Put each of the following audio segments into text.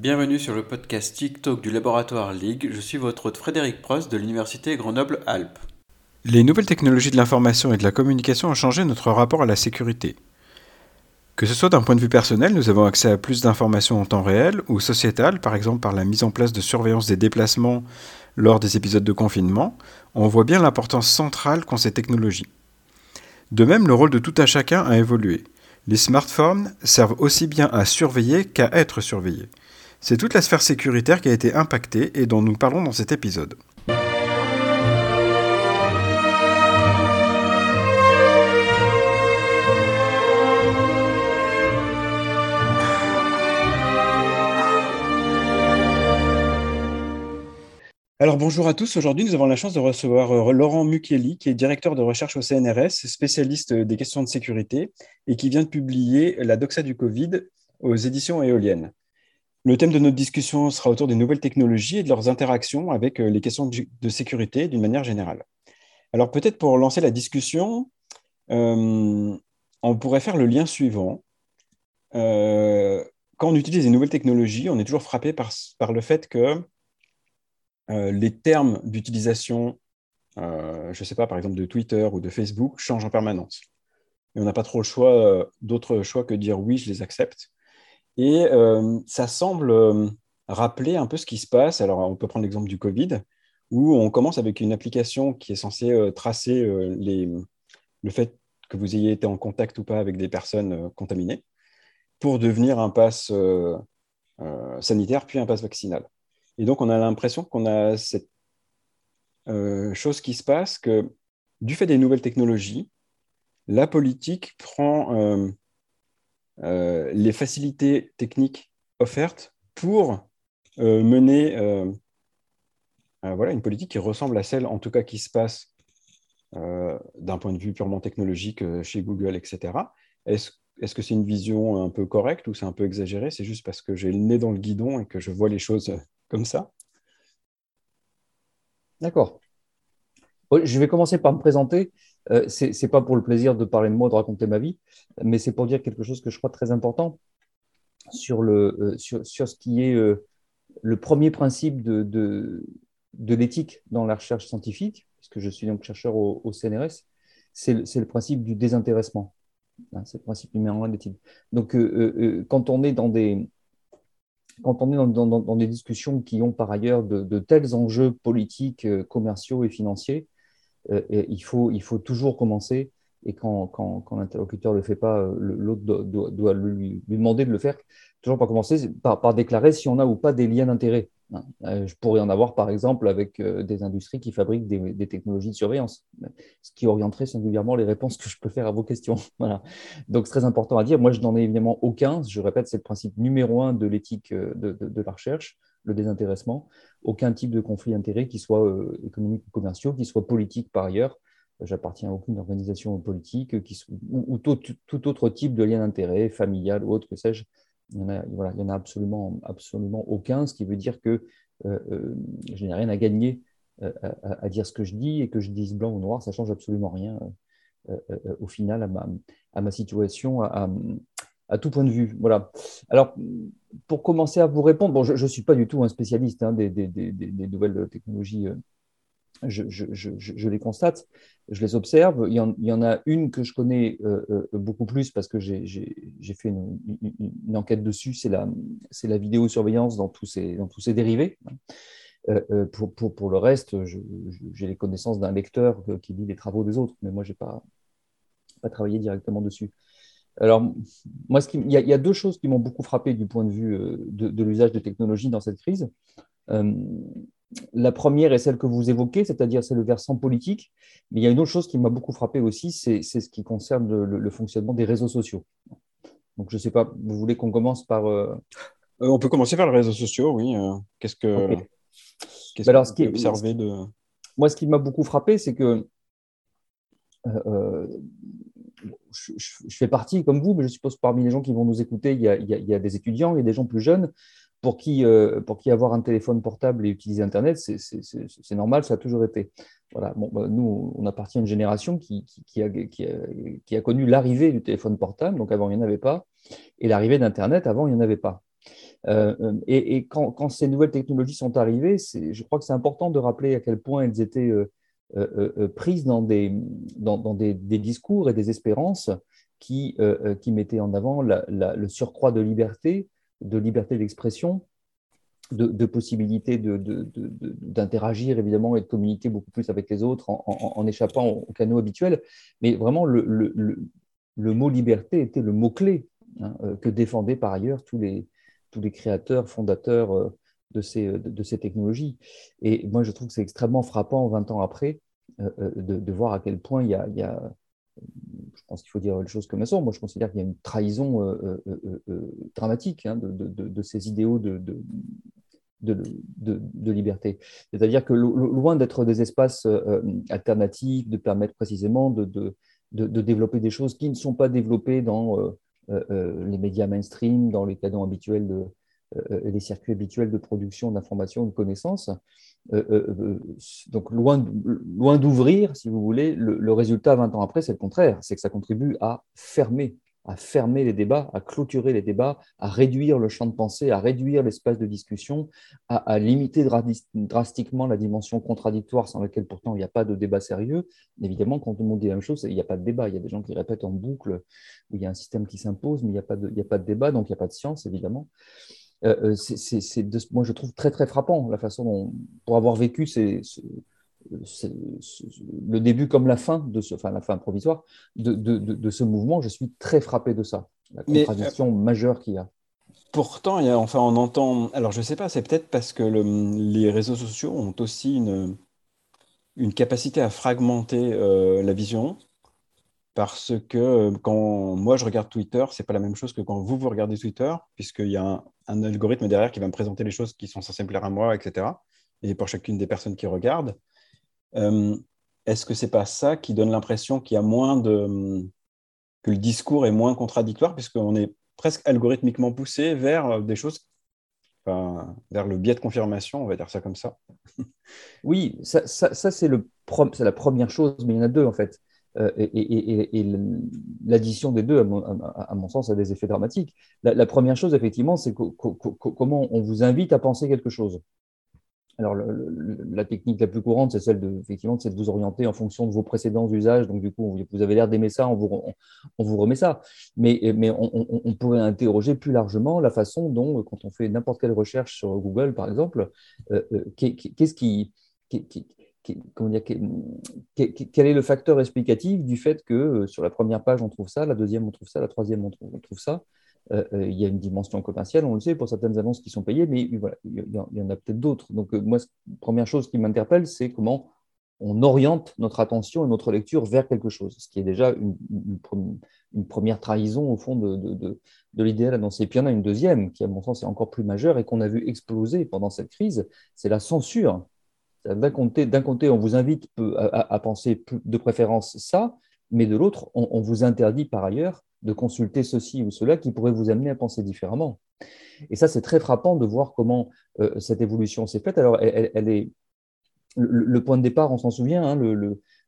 Bienvenue sur le podcast TikTok du laboratoire Ligue. Je suis votre hôte Frédéric Prost de l'Université Grenoble-Alpes. Les nouvelles technologies de l'information et de la communication ont changé notre rapport à la sécurité. Que ce soit d'un point de vue personnel, nous avons accès à plus d'informations en temps réel, ou sociétal, par exemple par la mise en place de surveillance des déplacements lors des épisodes de confinement, on voit bien l'importance centrale qu'ont ces technologies. De même, le rôle de tout un chacun a évolué. Les smartphones servent aussi bien à surveiller qu'à être surveillés. C'est toute la sphère sécuritaire qui a été impactée et dont nous parlons dans cet épisode. Alors bonjour à tous, aujourd'hui nous avons la chance de recevoir euh, Laurent Mukieli, qui est directeur de recherche au CNRS, spécialiste des questions de sécurité, et qui vient de publier La doxa du Covid aux éditions éoliennes. Le thème de notre discussion sera autour des nouvelles technologies et de leurs interactions avec euh, les questions de sécurité d'une manière générale. Alors peut-être pour lancer la discussion, euh, on pourrait faire le lien suivant. Euh, quand on utilise des nouvelles technologies, on est toujours frappé par, le fait que les termes d'utilisation, je ne sais pas, par exemple de Twitter ou de Facebook, changent en permanence. Et on n'a pas trop le choix, d'autre choix que de dire oui, je les accepte. Et euh, ça semble euh, rappeler un peu ce qui se passe. Alors, on peut prendre l'exemple du Covid, où on commence avec une application qui est censée euh, tracer le fait que vous ayez été en contact ou pas avec des personnes contaminées, pour devenir un pass sanitaire, puis un pass vaccinal. Et donc, on a l'impression qu'on a cette chose qui se passe, que du fait des nouvelles technologies, la politique prend euh, les facilités techniques offertes pour euh, mener euh, voilà, une politique qui ressemble à celle, en tout cas, qui se passe d'un point de vue purement technologique chez Google, etc. Est-ce est-ce que c'est une vision un peu correcte ou c'est un peu exagéré? C'est juste parce que j'ai le nez dans le guidon et que je vois les choses comme ça D'accord. Je vais commencer par me présenter. Euh, ce n'est pas pour le plaisir de parler de moi, de raconter ma vie, mais c'est pour dire quelque chose que je crois très important sur, le, euh, sur, ce qui est euh, le premier principe de, de, l'éthique dans la recherche scientifique, puisque je suis donc chercheur au, CNRS, c'est le, principe du désintéressement. Hein, c'est le principe numéro un de l'éthique. Donc, quand on est dans des, quand on est dans, dans, des discussions qui ont par ailleurs de, tels enjeux politiques, commerciaux et financiers, il, faut, il faut toujours commencer. Et quand, l'interlocuteur ne le fait pas, euh, l'autre doit, lui, demander de le faire. Toujours par commencer par, déclarer si on a ou pas des liens d'intérêt. Hein. Euh, je pourrais en avoir, par exemple, avec des industries qui fabriquent des, technologies de surveillance, ce qui orienterait singulièrement les réponses que je peux faire à vos questions. Voilà. Donc, c'est très important à dire. Moi, je n'en ai évidemment aucun. Je répète, c'est le principe numéro un de l'éthique de, la recherche le désintéressement, aucun type de conflit d'intérêt, qui soit euh, économique ou commerciaux, qui soit politique par ailleurs. J'appartiens à aucune organisation politique qui, ou, tout, autre type de lien d'intérêt, familial ou autre, que sais-je. Il n'y en a, absolument, absolument aucun, ce qui veut dire que euh, euh, je n'ai rien à gagner à, dire ce que je dis et que je dise blanc ou noir, ça change absolument rien au final à ma, situation, à tout point de vue. Voilà. Alors, pour commencer à vous répondre, bon, je ne suis pas du tout un spécialiste hein, des, nouvelles technologies. Euh, je, les constate, je les observe. Il y en, a une que je connais euh, euh, beaucoup plus parce que j'ai fait une, enquête dessus, c'est la, la vidéosurveillance dans tous ces dérivés. pour, le reste, j'ai les connaissances d'un lecteur qui lit les travaux des autres, mais moi, je n'ai pas travaillé directement dessus. Alors, moi, ce il, y a, deux choses qui m'ont beaucoup frappé du point de vue euh, de, l'usage de technologies dans cette crise. Euh, la première est celle que vous évoquez, c'est-à-dire c'est le versant politique. Mais il y a une autre chose qui m'a beaucoup frappé aussi, c'est ce qui concerne le, fonctionnement des réseaux sociaux. Donc, je ne sais pas, vous voulez qu'on commence par. Euh, on peut commencer par les réseaux sociaux, oui. Qu'est-ce que. Qu'est-ce Alors, ce qui est, observé de. Moi, ce qui m'a beaucoup frappé, c'est que je, fais partie, comme vous, mais je suppose parmi les gens qui vont nous écouter, il y a, des étudiants, il y a des gens plus jeunes pour qui, euh, pour qui avoir un téléphone portable et utiliser Internet, c'est normal, ça a toujours été. Voilà. Bon, bah, nous, on appartient à une génération qui, a, qui a, connu l'arrivée du téléphone portable, donc avant, il n'y en avait pas, et l'arrivée d'Internet, avant, il n'y en avait pas. et, quand, ces nouvelles technologies sont arrivées, je crois que c'est important de rappeler à quel point elles étaient prises dans, des, dans, des, discours et des espérances qui, qui mettaient en avant le surcroît de liberté, de liberté d'expression, de, possibilités d'interagir de, évidemment et de communiquer beaucoup plus avec les autres en, échappant aux canaux habituels. Mais vraiment, le, le, mot liberté était le mot-clé hein, euh, que défendaient par ailleurs tous les, tous les créateurs, fondateurs euh, de ces, de, ces technologies. Et moi, je trouve que c'est extrêmement frappant, 20 ans après, euh, de, voir à quel point il y a, il y a je pense qu'il faut dire les choses comme elles sont. Moi, je considère qu'il y a une trahison dramatique hein, de, de, ces idéaux de, de, liberté. C'est-à-dire que loin d'être des espaces euh, euh, alternatifs, de permettre précisément de, développer des choses qui ne sont pas développées dans euh, les médias mainstream, dans les canons habituels de, les circuits habituels de production d'informations, de connaissances. donc, loin, loin d'ouvrir, si vous voulez, le, résultat 20 ans après, c'est le contraire, c'est que ça contribue à fermer à fermer les débats, à clôturer les débats, à réduire le champ de pensée, à réduire l'espace de discussion, à, limiter drastiquement la dimension contradictoire sans laquelle pourtant il n'y a pas de débat sérieux. Évidemment, quand tout le monde dit la même chose, il n'y a pas de débat. Il y a des gens qui répètent en boucle où il y a un système qui s'impose, mais il n'y a, a pas de débat, donc il n'y a pas de science, évidemment. Euh, euh, c'est, moi, je trouve très, très frappant la façon dont, pour avoir vécu ces le début comme la fin, de ce, enfin la fin provisoire de, de, de, ce mouvement, je suis très frappé de ça, la contradiction majeure qu'il y a. Pourtant, il y a, enfin, on entend. Alors, je ne sais pas, c'est peut-être parce que les réseaux sociaux ont aussi une, une capacité à fragmenter euh, la vision. Parce que euh, quand moi je regarde Twitter, c'est pas la même chose que quand vous vous regardez Twitter, puisqu'il y a un, algorithme derrière qui va me présenter les choses qui sont censées plaire à moi, etc. Et pour chacune des personnes qui regardent. Euh, est-ce que c'est pas ça qui donne l'impression qu'il y a moins de que le discours est moins contradictoire puisqu'on est presque algorithmiquement poussé vers des choses, vers le biais de confirmation, on va dire ça comme ça. Oui, ça, c'est la première chose, mais il y en a deux en fait. Euh, et, l'addition des deux, à mon, sens, a des effets dramatiques. La, première chose, effectivement, c'est comment on vous invite à penser quelque chose. Alors, la technique la plus courante, c'est celle de, effectivement, de vous orienter en fonction de vos précédents usages. Donc, du coup, vous avez l'air d'aimer ça, on vous, remet ça. Mais, mais on, pourrait interroger plus largement la façon dont, quand on fait n'importe quelle recherche sur Google, par exemple, euh, euh, qu'est-ce qui, quel est le facteur explicatif du fait que euh, sur la première page, on trouve ça, la deuxième, on trouve ça, la troisième, on trouve ça euh, euh, il y a une dimension commerciale, on le sait, pour certaines annonces qui sont payées, mais voilà, il y en a peut-être d'autres. Donc, moi, première chose qui m'interpelle, c'est comment on oriente notre attention et notre lecture vers quelque chose, ce qui est déjà une, première trahison au fond de, de, de, l'idéal annoncé. Et puis il y en a une deuxième qui, à mon sens, est encore plus majeure et qu'on a vu exploser pendant cette crise, c'est la censure. D'un côté, on vous invite à, penser de préférence ça, mais de l'autre, on, vous interdit par ailleurs de consulter ceci ou cela qui pourrait vous amener à penser différemment. Et ça, c'est très frappant de voir comment euh, cette évolution s'est faite. Alors, elle, est le, point de départ, on s'en souvient, hein,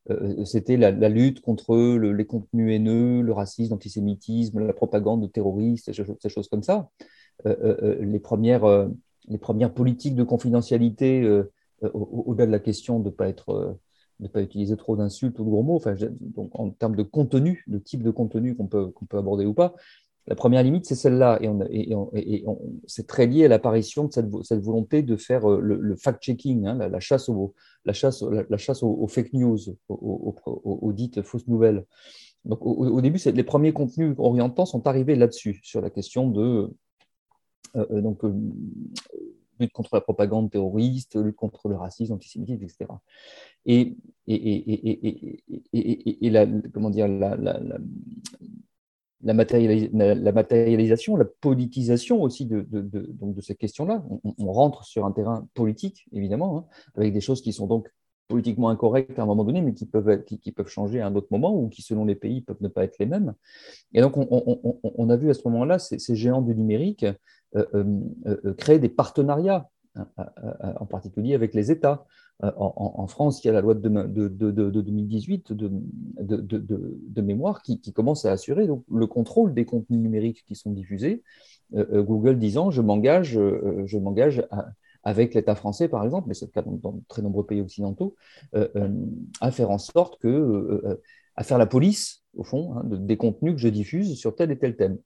euh, c'était la, lutte contre les contenus haineux, le racisme, l'antisémitisme, la propagande terroriste, ces, choses comme ça. Euh, les, premières, les premières politiques de confidentialité, au-delà de la question de ne pas être ne pas utiliser trop d'insultes ou de gros mots, enfin, donc en termes de contenu, de type de contenu qu'on peut, peut aborder ou pas, la première limite, c'est celle-là. Et, c'est très lié à l'apparition de cette, volonté de faire euh, le, fact-checking, hein, la, chasse, la, chasse, la, chasse aux, fake news, aux, dites fausses nouvelles. Donc, au, début, les premiers contenus orientants sont arrivés là-dessus, sur la question de euh, euh, lutte contre la propagande terroriste, lutte contre le racisme, l'antisémitisme, etc. Et, et, la, comment dire, la, la, la, matérialisation, la politisation aussi de, de, donc de ces questions-là. On, rentre sur un terrain politique, évidemment, hein, avec des choses qui sont donc politiquement incorrectes à un moment donné, mais qui peuvent, qui, peuvent changer à un autre moment ou qui, selon les pays, peuvent ne pas être les mêmes. Et donc, on, a vu à ce moment-là ces, géants du numérique créer des partenariats, hein, en particulier avec les États. En, France, il y a la loi de, de, de, 2018 de, mémoire qui, commence à assurer donc, le contrôle des contenus numériques qui sont diffusés Google disant je m'engage, je m'engage avec l'État français, par exemple, mais c'est le cas dans, très nombreux pays occidentaux, à faire en sorte que, à faire la police, au fond, hein, des contenus que je diffuse sur tel et tel thème.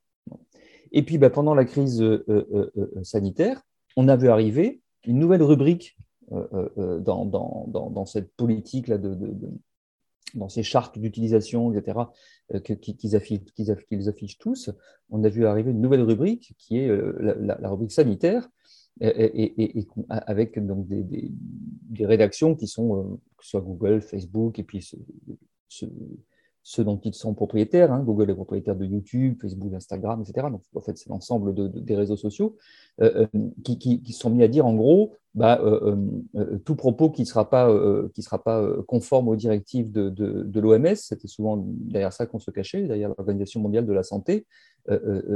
Et puis, bah, pendant la crise sanitaire, on a vu arriver une nouvelle rubrique dans, cette politique-là de, dans ces chartes d'utilisation, etc., euh, qu'ils affichent, tous, on a vu arriver une nouvelle rubrique qui est euh, la, rubrique sanitaire, et, avec donc des, rédactions qui sont, euh, que soit Google, Facebook, et puis ce, ceux dont ils sont propriétaires. Hein. Google est propriétaire de YouTube, Facebook, Instagram, etc. Donc, en fait, c'est l'ensemble des réseaux sociaux euh, euh, qui, qui, sont mis à dire, en gros, bah, euh, tout propos qui ne sera pas, qui sera pas conforme aux directives de, de, l'OMS, c'était souvent derrière ça qu'on se cachait, derrière l'Organisation mondiale de la santé,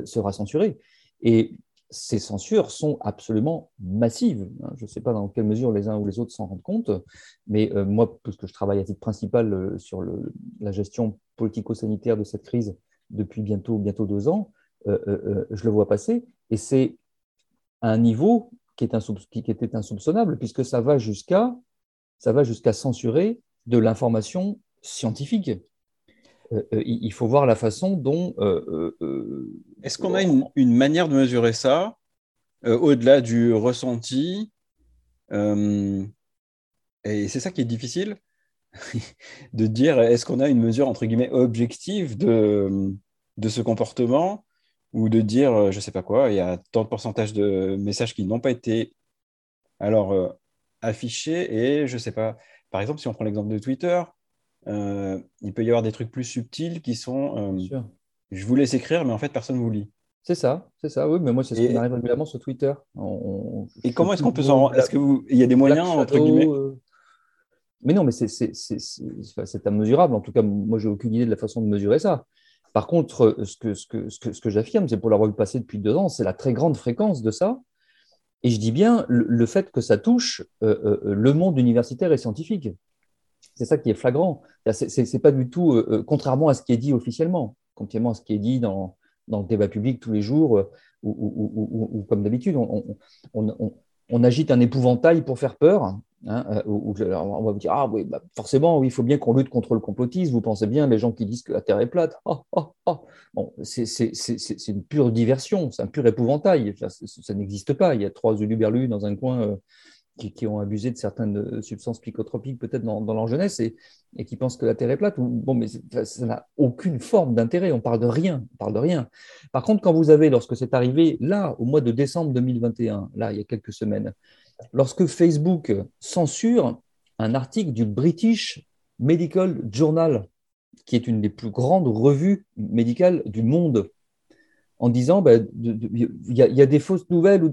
sera censuré. Et ces censures sont absolument massives. Hein. Je ne sais pas dans quelle mesure les uns ou les autres s'en rendent compte, mais euh, moi, puisque je travaille à titre principal euh, sur la gestion politico-sanitaire de cette crise depuis bientôt, deux ans, euh, je le vois passer, et c'est un niveau qui, était insoupçonnable, puisque ça va jusqu'à censurer de l'information scientifique. Euh, euh, il faut voir la façon dont. Euh, Est-ce qu'on a une, manière de mesurer ça au-delà du ressenti Et c'est ça qui est difficile de dire est-ce qu'on a une mesure entre guillemets objective de, de ce comportement ou de dire je sais pas quoi, il y a tant de pourcentage de messages qui n'ont pas été alors affichés et je sais pas. Par exemple, si on prend l'exemple de Twitter, euh, il peut y avoir des trucs plus subtils qui sont euh, je vous laisse écrire, mais en fait, personne ne vous lit. C'est ça, c'est ça, oui, mais moi, c'est ce qui m'arrive régulièrement sur Twitter. et comment est-ce qu'on peut s'en Est-ce qu'il y a des moyens, entre guillemets? euh, Mais non, mais c'est immesurable. En tout cas, moi, j'ai aucune idée de la façon de mesurer ça. Par contre, ce que, ce que, ce que, ce que j'affirme, c'est pour l'avoir vu passer depuis deux ans, c'est la très grande fréquence de ça. Et je dis bien le, le fait que ça touche le monde universitaire et scientifique. C'est ça qui est flagrant. Ce n'est pas du tout, euh, euh, contrairement à ce qui est dit officiellement, contrairement à ce qui est dit dans, dans le débat public tous les jours, euh, ou, comme d'habitude, on, agite un épouvantail pour faire peur. Hein, on va vous dire, ah oui, bah, forcément, oui, il faut bien qu'on lutte contre le complotisme. Vous pensez bien, les gens qui disent que la Terre est plate, oh, oh, oh. Bon, c'est une pure diversion, c'est un pur épouvantail. Ça, n'existe pas. Il y a trois uluberlus dans un coin qui, ont abusé de certaines euh, substances psychotropiques peut-être dans, leur jeunesse et, qui pensent que la Terre est plate. Bon, mais ça n'a aucune forme d'intérêt. On parle de rien. On parle de rien. Par contre, quand vous avez, lorsque c'est arrivé là, au mois de décembre 2021, là, il y a quelques semaines, lorsque Facebook censure un article du British Medical Journal, qui est une des plus grandes revues médicales du monde, en disant ben, il y, a des fausses nouvelles ou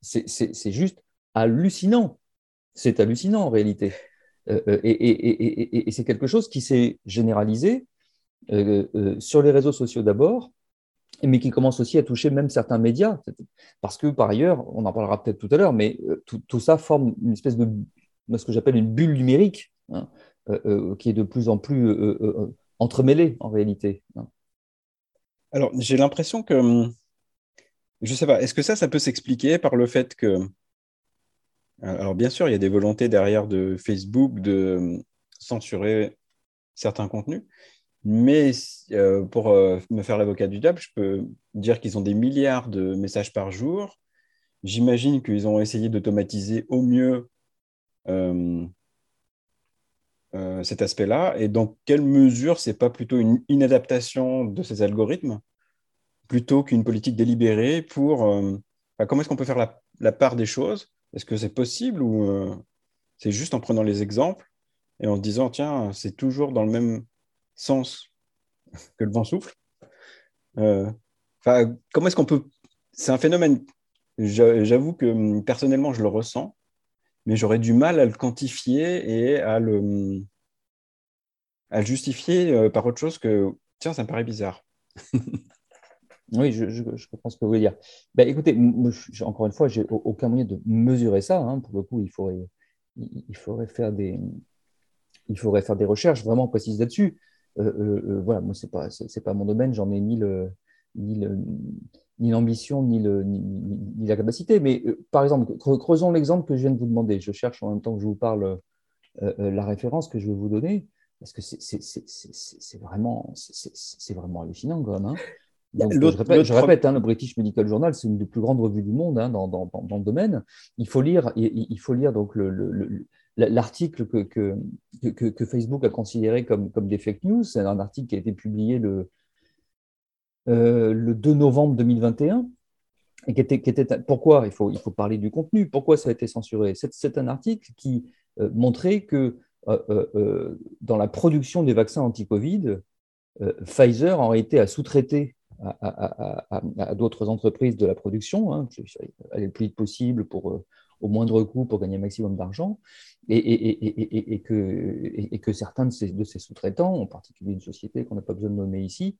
c'est juste hallucinant. C'est hallucinant en réalité. Euh, euh, et, c'est quelque chose qui s'est généralisé euh, sur les réseaux sociaux d'abord, mais qui commence aussi à toucher même certains médias. Parce que par ailleurs, on en parlera peut-être tout à l'heure, mais tout, ça forme une espèce de ce que j'appelle une bulle numérique, hein, qui est de plus en plus entremêlée en réalité. Hein. Alors, j'ai l'impression que, hum, je ne sais pas, est-ce que ça, ça peut s'expliquer par le fait que alors bien sûr, il y a des volontés derrière de Facebook de euh, censurer certains contenus, mais euh, pour euh, me faire l'avocat du diable, je peux dire qu'ils ont des milliards de messages par jour. J'imagine qu'ils ont essayé d'automatiser au mieux cet aspect-là. Et dans quelle mesure c'est pas plutôt une inadaptation de ces algorithmes plutôt qu'une politique délibérée pour... comment est-ce qu'on peut faire la part des choses? Est-ce que c'est possible ou euh, c'est juste en prenant les exemples et en se disant, tiens, c'est toujours dans le même sens que le vent souffle? Euh, Comment est-ce qu'on peut... C'est un phénomène, j'avoue que hum, personnellement, je le ressens, mais j'aurais du mal à le quantifier et à le, à le justifier euh, par autre chose que, tiens, ça me paraît bizarre. Oui, je, comprends ce que vous voulez dire. Ben, écoutez, encore une fois, j'ai aucun moyen de mesurer ça. Hein. Pour le coup, il faudrait, il faudrait, faire des, il faudrait faire des recherches vraiment précises là-dessus. Euh, euh, euh, voilà, moi, ce n'est pas, pas mon domaine, j'en ai ni le, ni, le, ni l'ambition, ni, ni, la capacité. Mais par exemple, creusons l'exemple que je viens de vous demander. Je cherche en même temps que je vous parle la référence que je vais vous donner, parce que c'est vraiment, vraiment hallucinant quand même. Hein. Je répète, hein, le British Medical Journal, c'est une des plus grandes revues du monde hein, dans, dans, dans, le domaine. Il faut lire, il, il faut lire donc le, l'article que, que, que, Facebook a considéré comme, comme des fake news. C'est un article qui a été publié le, euh, le 2 novembre 2021. Et qui était, qui était, pourquoi il faut, il faut parler du contenu Pourquoi ça a été censuré? C'est un article qui euh, montrait que euh, dans la production des vaccins anti-Covid, Pfizer en réalité a sous-traité à, d'autres entreprises de la production, hein, aller le plus vite possible pour au moindre coût pour gagner un maximum d'argent, et, que, certains de ces, de ces sous-traitants, en particulier une société qu'on n'a pas besoin de nommer ici,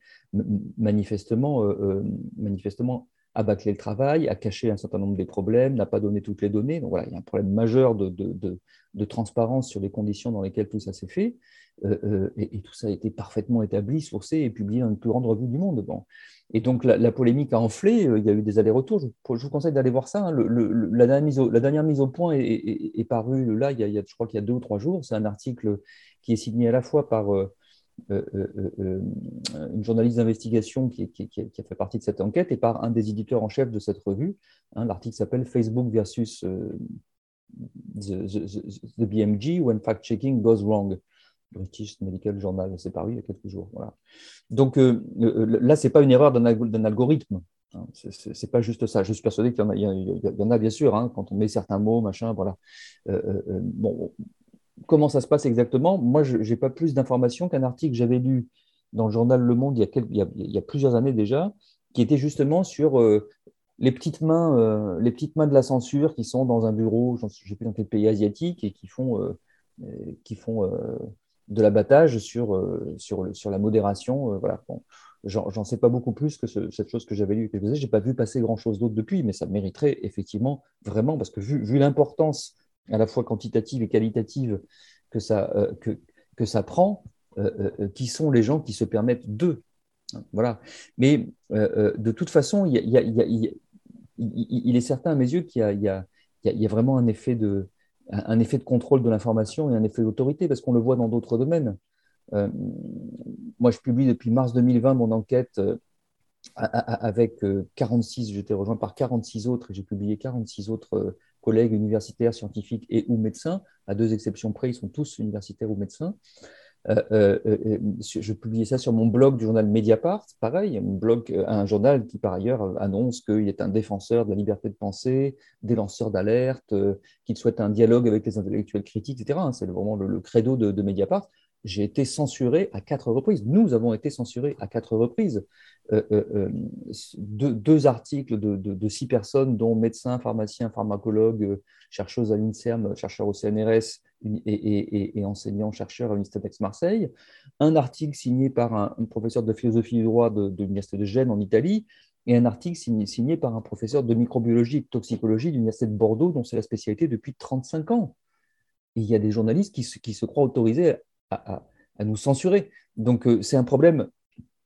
manifestement, euh, euh, manifestement a bâclé le travail, a caché un certain nombre des problèmes, n'a pas donné toutes les données. Donc voilà, il y a un problème majeur de, de, de, transparence sur les conditions dans lesquelles tout ça s'est fait. Euh, et, tout ça a été parfaitement établi, sourcé et publié dans une plus grande revue du monde. Bon. Et donc la, polémique a enflé, euh, il y a eu des allers-retours. Je, vous conseille d'aller voir ça. Hein. la, dernière mise au, point est, parue là, il y, a, je crois qu'il y a deux ou trois jours. C'est un article qui est signé à la fois par euh, euh, une journaliste d'investigation qui, a fait partie de cette enquête et par un des éditeurs en chef de cette revue. Hein. L'article s'appelle Facebook versus the, BMG When Fact-Checking Goes Wrong. British Medical Journal, c'est paru il y a quelques jours. Voilà. Donc euh, euh, là, ce n'est pas une erreur d'un algorithme. Hein. Ce n'est pas juste ça. Je suis persuadé qu'il y, en a, bien sûr, hein, quand on met certains mots, machin, voilà. Euh, bon, comment ça se passe exactement Moi, je n'ai pas plus d'informations qu'un article que j'avais lu dans le journal Le Monde il y, a quelques, plusieurs années déjà, qui était justement sur les, petites mains, les petites mains de la censure qui sont dans un bureau, je ne sais plus dans quel pays asiatique, et qui font, qui font de l'abattage sur, euh, sur, la modération. Euh, voilà. J'en sais pas beaucoup plus que cette chose que j'avais lue. Je n'ai pas vu passer grand-chose d'autre depuis, mais ça mériterait effectivement vraiment, parce que vu l'importance à la fois quantitative et qualitative que ça, euh, que, que ça prend, qui sont les gens qui se permettent d'eux. Voilà. Mais de toute façon, il, y a, il, il, est certain à mes yeux qu'il y, y, y, a vraiment un effet de, un effet de contrôle de l'information et un effet d'autorité, parce qu'on le voit dans d'autres domaines. Euh, moi, je publie depuis mars 2020 mon enquête euh, avec 46, euh, j'ai été rejoint par 46 autres, et j'ai publié 46 autres collègues universitaires, scientifiques et ou médecins, à deux exceptions près, ils sont tous universitaires ou médecins. Euh, euh, euh, je publiais ça sur mon blog du journal Mediapart, pareil, un, blog, un journal qui par ailleurs annonce qu'il est un défenseur de la liberté de penser, des lanceurs d'alerte, qu'il souhaite un dialogue avec les intellectuels critiques, etc. Hein, c'est vraiment le, credo de, Mediapart. J'ai été censuré à quatre reprises. Nous avons été censurés à quatre reprises. deux, articles de, six personnes, dont médecins, pharmaciens, pharmacologues, chercheuses à l'INSERM, chercheurs au CNRS, et, enseignant-chercheur à l'Université d'Aix-Marseille, un article signé par un, professeur de philosophie du droit de, l'Université de Gênes en Italie, et un article signé, par un professeur de microbiologie et de toxicologie de l'Université de Bordeaux, dont c'est la spécialité depuis 35 ans. il y a des journalistes qui, se croient autorisés à, nous censurer. Donc euh, c'est un problème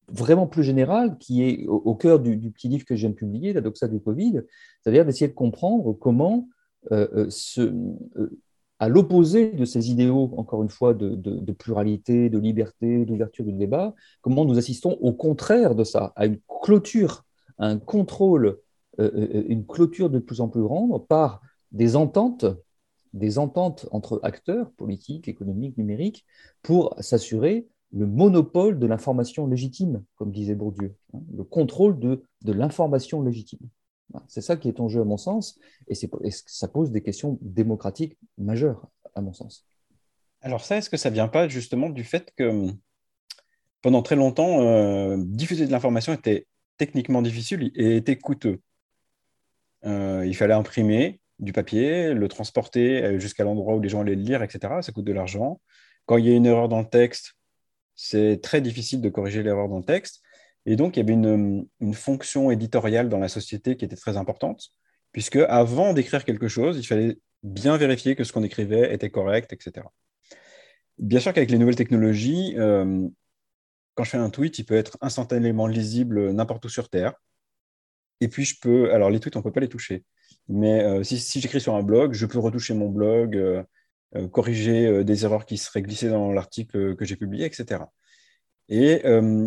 vraiment plus général qui est au, cœur du, petit livre que je viens de publier, La doxa du Covid, c'est-à-dire d'essayer de comprendre comment euh, euh, à l'opposé de ces idéaux, encore une fois, de, pluralité, de liberté, d'ouverture du débat, comment nous assistons au contraire de ça, à une clôture, à un contrôle, une clôture de plus en plus grande par des ententes, des ententes entre acteurs politiques, économiques, numériques, pour s'assurer le monopole de l'information légitime, comme disait Bourdieu, hein, le contrôle de, de l'information légitime. C'est ça qui est en jeu à mon sens, et, ça pose des questions démocratiques majeures à mon sens. Alors ça, est-ce que ça vient pas justement du fait que hum, pendant très longtemps, euh, diffuser de l'information était techniquement difficile et était coûteux? Euh, il fallait imprimer du papier, le transporter euh, jusqu'à l'endroit où les gens allaient le lire, etc. Ça coûte de l'argent. Quand il y a une erreur dans le texte, c'est très difficile de corriger l'erreur dans le texte. Et donc, il y avait une, fonction éditoriale dans la société qui était très importante, puisque avant d'écrire quelque chose, il fallait bien vérifier que ce qu'on écrivait était correct, etc. Bien sûr qu'avec les nouvelles technologies, euh, quand je fais un tweet, il peut être instantanément lisible n'importe où sur Terre. Et puis, je peux. Alors, les tweets, on ne peut pas les toucher. Mais si, j'écris sur un blog, je peux retoucher mon blog, corriger des erreurs qui seraient glissées dans l'article que j'ai publié, etc. Et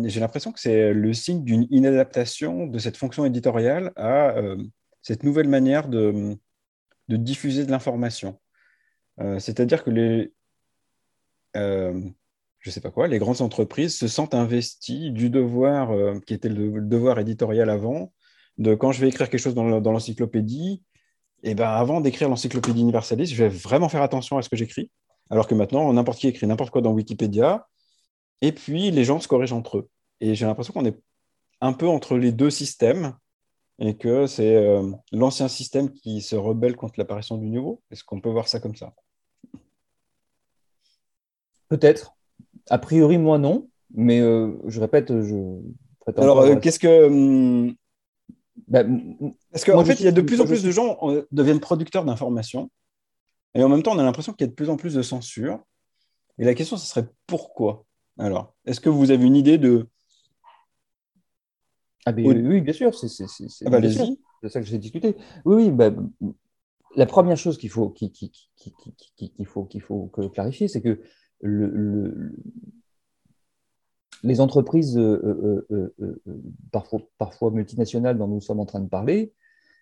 j'ai l'impression que c'est le signe d'une inadaptation de cette fonction éditoriale à cette nouvelle manière de, de diffuser de l'information. C'est-à-dire que les, je sais pas quoi, les grandes entreprises se sentent investies du devoir qui était le, devoir éditorial avant, de quand je vais écrire quelque chose dans l'encyclopédie, et eh ben avant d'écrire l'encyclopédie universaliste, je vais vraiment faire attention à ce que j'écris. Alors que maintenant, n'importe qui écrit n'importe quoi dans Wikipédia, et puis les gens se corrigent entre eux. Et j'ai l'impression qu'on est un peu entre les deux systèmes, et que c'est euh, l'ancien système qui se rebelle contre l'apparition du nouveau. Est-ce qu'on peut voir ça comme ça? Peut-être. A priori, moi non, mais euh, je répète, je. Alors, euh, qu'est-ce que. Hum, bah, Parce qu'en fait, il y a de plus en plus de gens qui deviennent producteurs d'informations. Et en même temps, on a l'impression qu'il y a de plus en plus de censure. Et la question, ce serait pourquoi Alors, est-ce que vous avez une idée de. Ah ben, oui, bien sûr, c'est ah bah, ça que j'ai discuté. Oui, oui, bah, la première chose qu'il faut, qu'il faut, qu'il faut clarifier, c'est que le, les entreprises euh, euh, euh, parfois, parfois, multinationales dont nous sommes en train de parler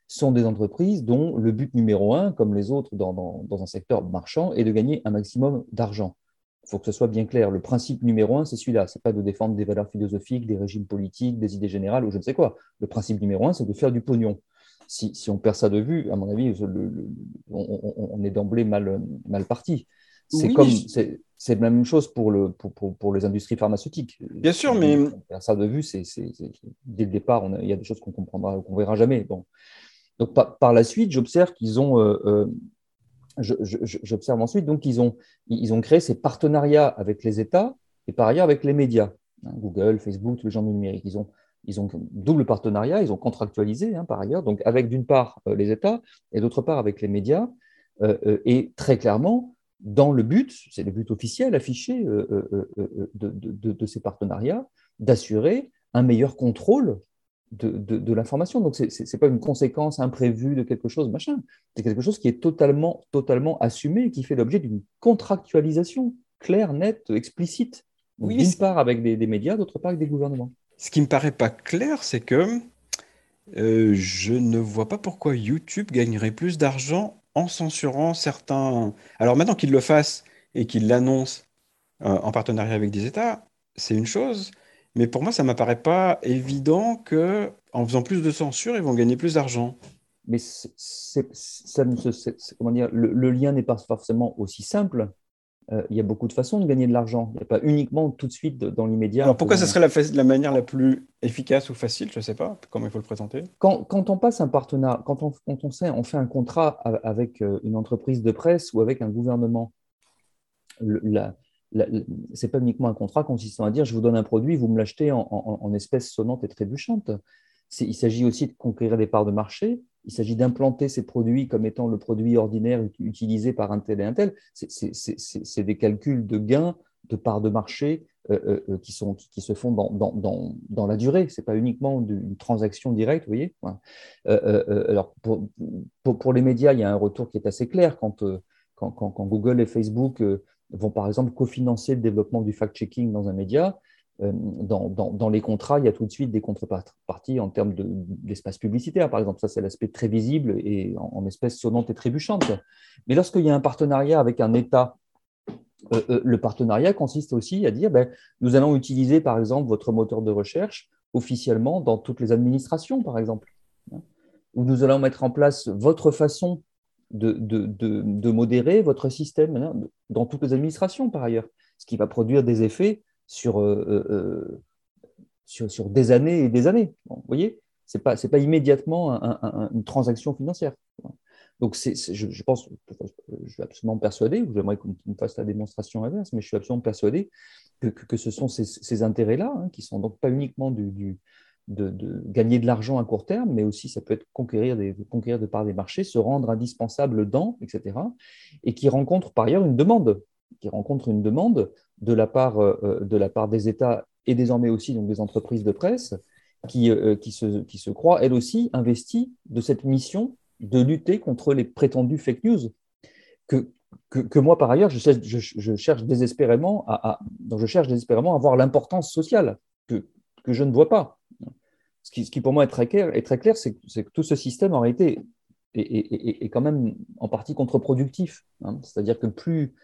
sont des entreprises dont le but numéro un, comme les autres dans, dans, un secteur marchand, est de gagner un maximum d'argent. Il faut que ce soit bien clair. Le principe numéro un, c'est celui-là. Ce n'est pas de défendre des valeurs philosophiques, des régimes politiques, des idées générales ou je ne sais quoi. Le principe numéro un, c'est de faire du pognon. Si, si, on perd ça de vue, à mon avis, on, on, est d'emblée mal, mal parti. C'est comme, c'est la même chose pour, le, pour, pour, les industries pharmaceutiques. Bien sûr, mais. Ça de vue, c'est dès le départ, il y a des choses qu'on comprendra, qu'on verra jamais. Bon. Donc, par, la suite, j'observe qu'ils ont. Euh, euh, j'observe ensuite, donc, ils ont, ils ont créé ces partenariats avec les États et par ailleurs avec les médias. Hein, Google, Facebook, tous les gens du numérique. Ils ont, ils ont double partenariat, ils ont contractualisé hein, par ailleurs, donc avec d'une part euh, les États et d'autre part avec les médias. et très clairement, dans le but, c'est le but officiel affiché euh, euh, euh, de, ces partenariats, d'assurer un meilleur contrôle de, l'information. Donc, ce n'est pas une conséquence imprévue de quelque chose, machin. C'est quelque chose qui est totalement, totalement assumé et qui fait l'objet d'une contractualisation claire, nette, explicite. d'une part avec des, médias, d'autre part avec des gouvernements. Ce qui ne me paraît pas clair, c'est que je ne vois pas pourquoi YouTube gagnerait plus d'argent en censurant certains. Alors maintenant qu'ils le fassent et qu'ils l'annoncent euh, en partenariat avec des États, c'est une chose. Mais pour moi, ça ne m'apparaît pas évident que en faisant plus de censure, ils vont gagner plus d'argent. Mais c'est, comment dire, le lien n'est pas forcément aussi simple. Euh, il y a beaucoup de façons de gagner de l'argent. Il n'y a pas uniquement tout de suite dans l'immédiat. Alors pourquoi ce serait la, la, manière la plus efficace ou facile Je ne sais pas comment il faut le présenter? Quand, quand on passe un partenariat, quand on, quand on, sait, on fait un contrat avec euh, une entreprise de presse ou avec un gouvernement, ce n'est pas uniquement un contrat consistant à dire je vous donne un produit, vous me l'achetez en, en espèces sonnantes et trébuchantes. Il s'agit aussi de conquérir des parts de marché il s'agit d'implanter ces produits comme étant le produit ordinaire utilisé par un tel et un tel. C'est des calculs de gains, de parts de marché euh, euh, euh, qui, se font dans, la durée. Ce n'est pas uniquement une transaction directe, vous voyez. alors, pour, les médias, il y a un retour qui est assez clair quand, quand Google et Facebook vont, par exemple, cofinancer le développement du fact-checking dans un média. Euh, dans, les contrats, il y a tout de suite des contreparties en termes d'espace publicitaire, par exemple. Ça, c'est l'aspect très visible et en, espèces sonnantes et trébuchantes. Mais lorsqu'il y a un partenariat avec un État, euh, euh, le partenariat consiste aussi à dire ben, nous allons utiliser, par exemple, votre moteur de recherche officiellement dans toutes les administrations, par exemple. Ou nous allons mettre en place votre façon de modérer votre système hein, dans toutes les administrations, par ailleurs, ce qui va produire des effets sur, euh, euh, euh, sur, sur, des années et des années. vous voyez, ce n'est pas, pas immédiatement une transaction financière. Donc, c'est, je, pense, je suis absolument persuadé, j'aimerais qu'on me fasse la démonstration inverse, mais je suis absolument persuadé que, que, ce sont ces, intérêts-là, hein, qui sont donc pas uniquement du, de, de, gagner de l'argent à court terme, mais aussi ça peut être conquérir, des, conquérir de part des marchés, se rendre indispensable dans, etc., et qui rencontrent par ailleurs une demande qui rencontre une demande de la part, euh, de la part des États et désormais aussi donc, des entreprises de presse qui, qui, se, qui se croit, elle aussi, investie de cette mission de lutter contre les prétendues fake news que, que, moi, par ailleurs, je, cherche désespérément à, je cherche désespérément à voir l'importance sociale que, que je ne vois pas. Ce qui, ce qui, pour moi est très clair, est très clair, c'est que tout ce système en réalité est, est, quand même en partie contre-productif. Hein. C'est-à-dire que plus,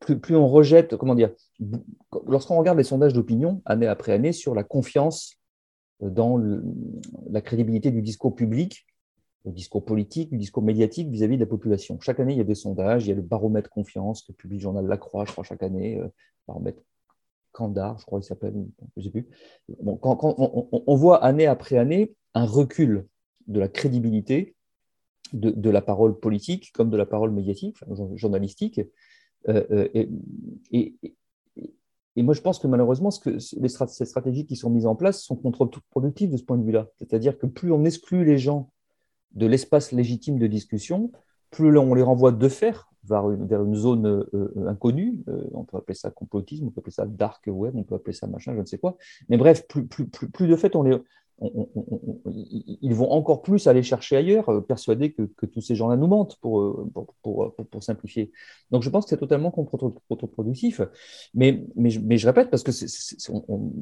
plus, on rejette, comment dire, lorsqu'on regarde les sondages d'opinion année après année sur la confiance dans la crédibilité du discours public, le discours politique, du discours médiatique vis-à-vis de la population. Chaque année, il y a des sondages, il y a le baromètre confiance que publie le journal La Croix, je crois, chaque année, euh, baromètre Candar, je crois qu'il s'appelle, je ne sais plus. On, voit année après année un recul de la crédibilité de, la parole politique comme de la parole médiatique, journalistique. Euh, euh, et, moi, je pense que malheureusement, les ces stratégies qui sont mises en place sont contre-productives de ce point de vue-là. C'est-à-dire que plus on exclut les gens de l'espace légitime de discussion, plus on les renvoie de faire vers une, zone euh, inconnue, on peut appeler ça complotisme, on peut appeler ça dark web, on peut appeler ça machin, je ne sais quoi. Mais bref, plus, de fait, on les, ils vont encore plus aller chercher ailleurs, persuadés que, tous ces gens-là nous mentent, pour, pour, pour, simplifier. Donc je pense que c'est totalement contre-productif. Mais, je répète, parce que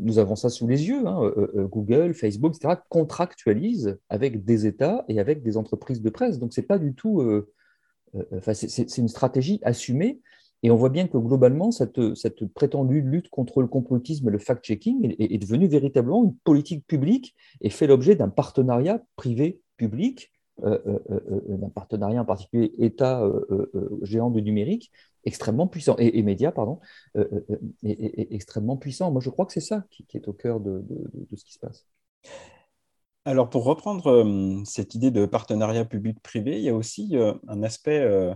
nous avons ça sous les yeux, hein, Google, Facebook, etc., contractualisent avec des États et avec des entreprises de presse. Donc ce n'est pas du tout euh, c'est une stratégie assumée. Et on voit bien que globalement, cette, prétendue lutte contre le complotisme et le fact-checking est, devenue véritablement une politique publique et fait l'objet d'un partenariat privé-public, euh, euh, d'un partenariat en particulier État géant du numérique extrêmement puissant, et, médias, pardon, et, extrêmement puissant. Moi, je crois que c'est ça qui, est au cœur de, ce qui se passe. Alors, pour reprendre euh, cette idée de partenariat public-privé, il y a aussi euh, un aspect euh,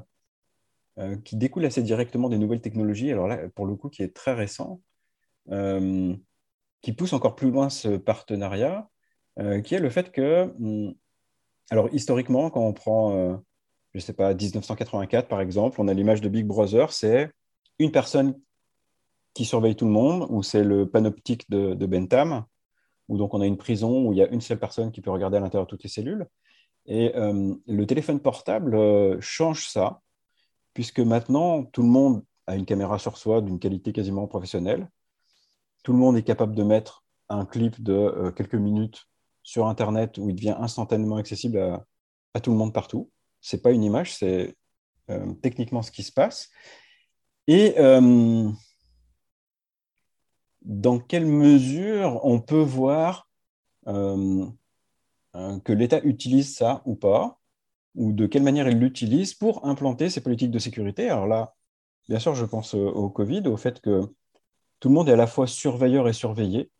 qui découle assez directement des nouvelles technologies, alors là, pour le coup, qui est très récent, qui pousse encore plus loin ce partenariat, qui est le fait que, hmm, alors historiquement, quand on prend, je ne sais pas, 1984 par exemple, on a l'image de Big Brother, c'est une personne qui surveille tout le monde, ou c'est le panoptique de Bentham, où donc on a une prison où il y a une seule personne qui peut regarder à l'intérieur de toutes les cellules. Et euh, le téléphone portable euh, change ça, puisque maintenant, tout le monde a une caméra sur soi d'une qualité quasiment professionnelle. Tout le monde est capable de mettre un clip de euh, quelques minutes sur Internet où il devient instantanément accessible à, tout le monde partout. Ce n'est pas une image, c'est techniquement ce qui se passe. Et dans quelle mesure on peut voir euh, euh, que l'État utilise ça ou pas, ou de quelle manière il l'utilise pour implanter ses politiques de sécurité. Alors là, bien sûr, je pense au Covid, au fait que tout le monde est à la fois surveilleur et surveillé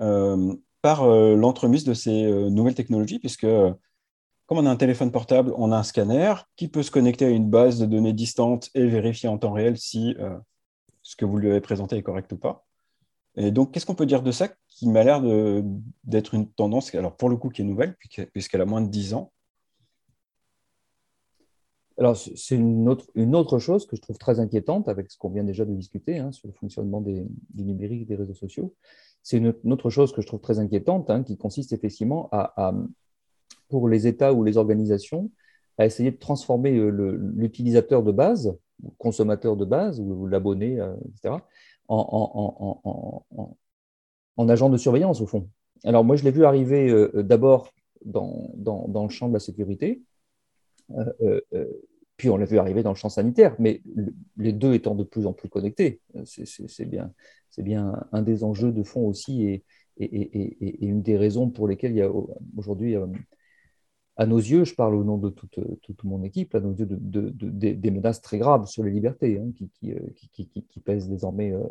euh, par l'entremise de ces nouvelles technologies, puisque comme on a un téléphone portable, on a un scanner qui peut se connecter à une base de données distante et vérifier en temps réel si ce que vous lui avez présenté est correct ou pas. Et donc, qu'est-ce qu'on peut dire de ça qui m'a l'air d'être une tendance, alors pour le coup, qui est nouvelle, puisqu'elle a moins de 10 ans alors, c'est une autre, une autre chose que je trouve très inquiétante avec ce qu'on vient déjà de discuter hein, sur le fonctionnement des, numériques et des réseaux sociaux. C'est une, autre chose que je trouve très inquiétante hein, qui consiste effectivement à, pour les États ou les organisations, à essayer de transformer euh, l'utilisateur de base, consommateur de base ou l'abonné, euh, etc., en, agent de surveillance, au fond. Alors, moi, je l'ai vu arriver euh, d'abord dans, le champ de la sécurité, puis on l'a vu arriver dans le champ sanitaire, mais les deux étant de plus en plus connectés, c'est bien, bien un des enjeux de fond aussi et, une des raisons pour lesquelles il y a aujourd'hui à nos yeux, je parle au nom de toute, mon équipe, à nos yeux, de, des menaces très graves sur les libertés hein, euh, qui, pèsent désormais euh,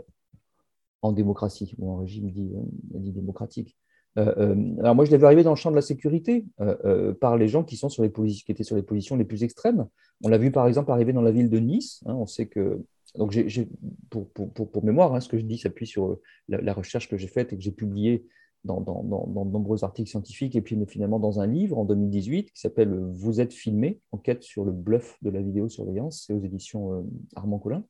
en démocratie ou en régime dit, euh, démocratique. alors moi, je l'ai vu arriver dans le champ de la sécurité par les gens qui, sont sur les qui étaient sur les positions les plus extrêmes. On l'a vu par exemple arriver dans la ville de Nice. Hein, on sait que donc, pour, pour, pour, mémoire, hein, ce que je dis s'appuie sur la, la, recherche que j'ai faite et que j'ai publiée dans, de nombreux articles scientifiques et puis finalement dans un livre en 2018 qui s'appelle Vous êtes filmé, enquête sur le bluff de la vidéosurveillance, c'est aux éditions euh, Armand Collin.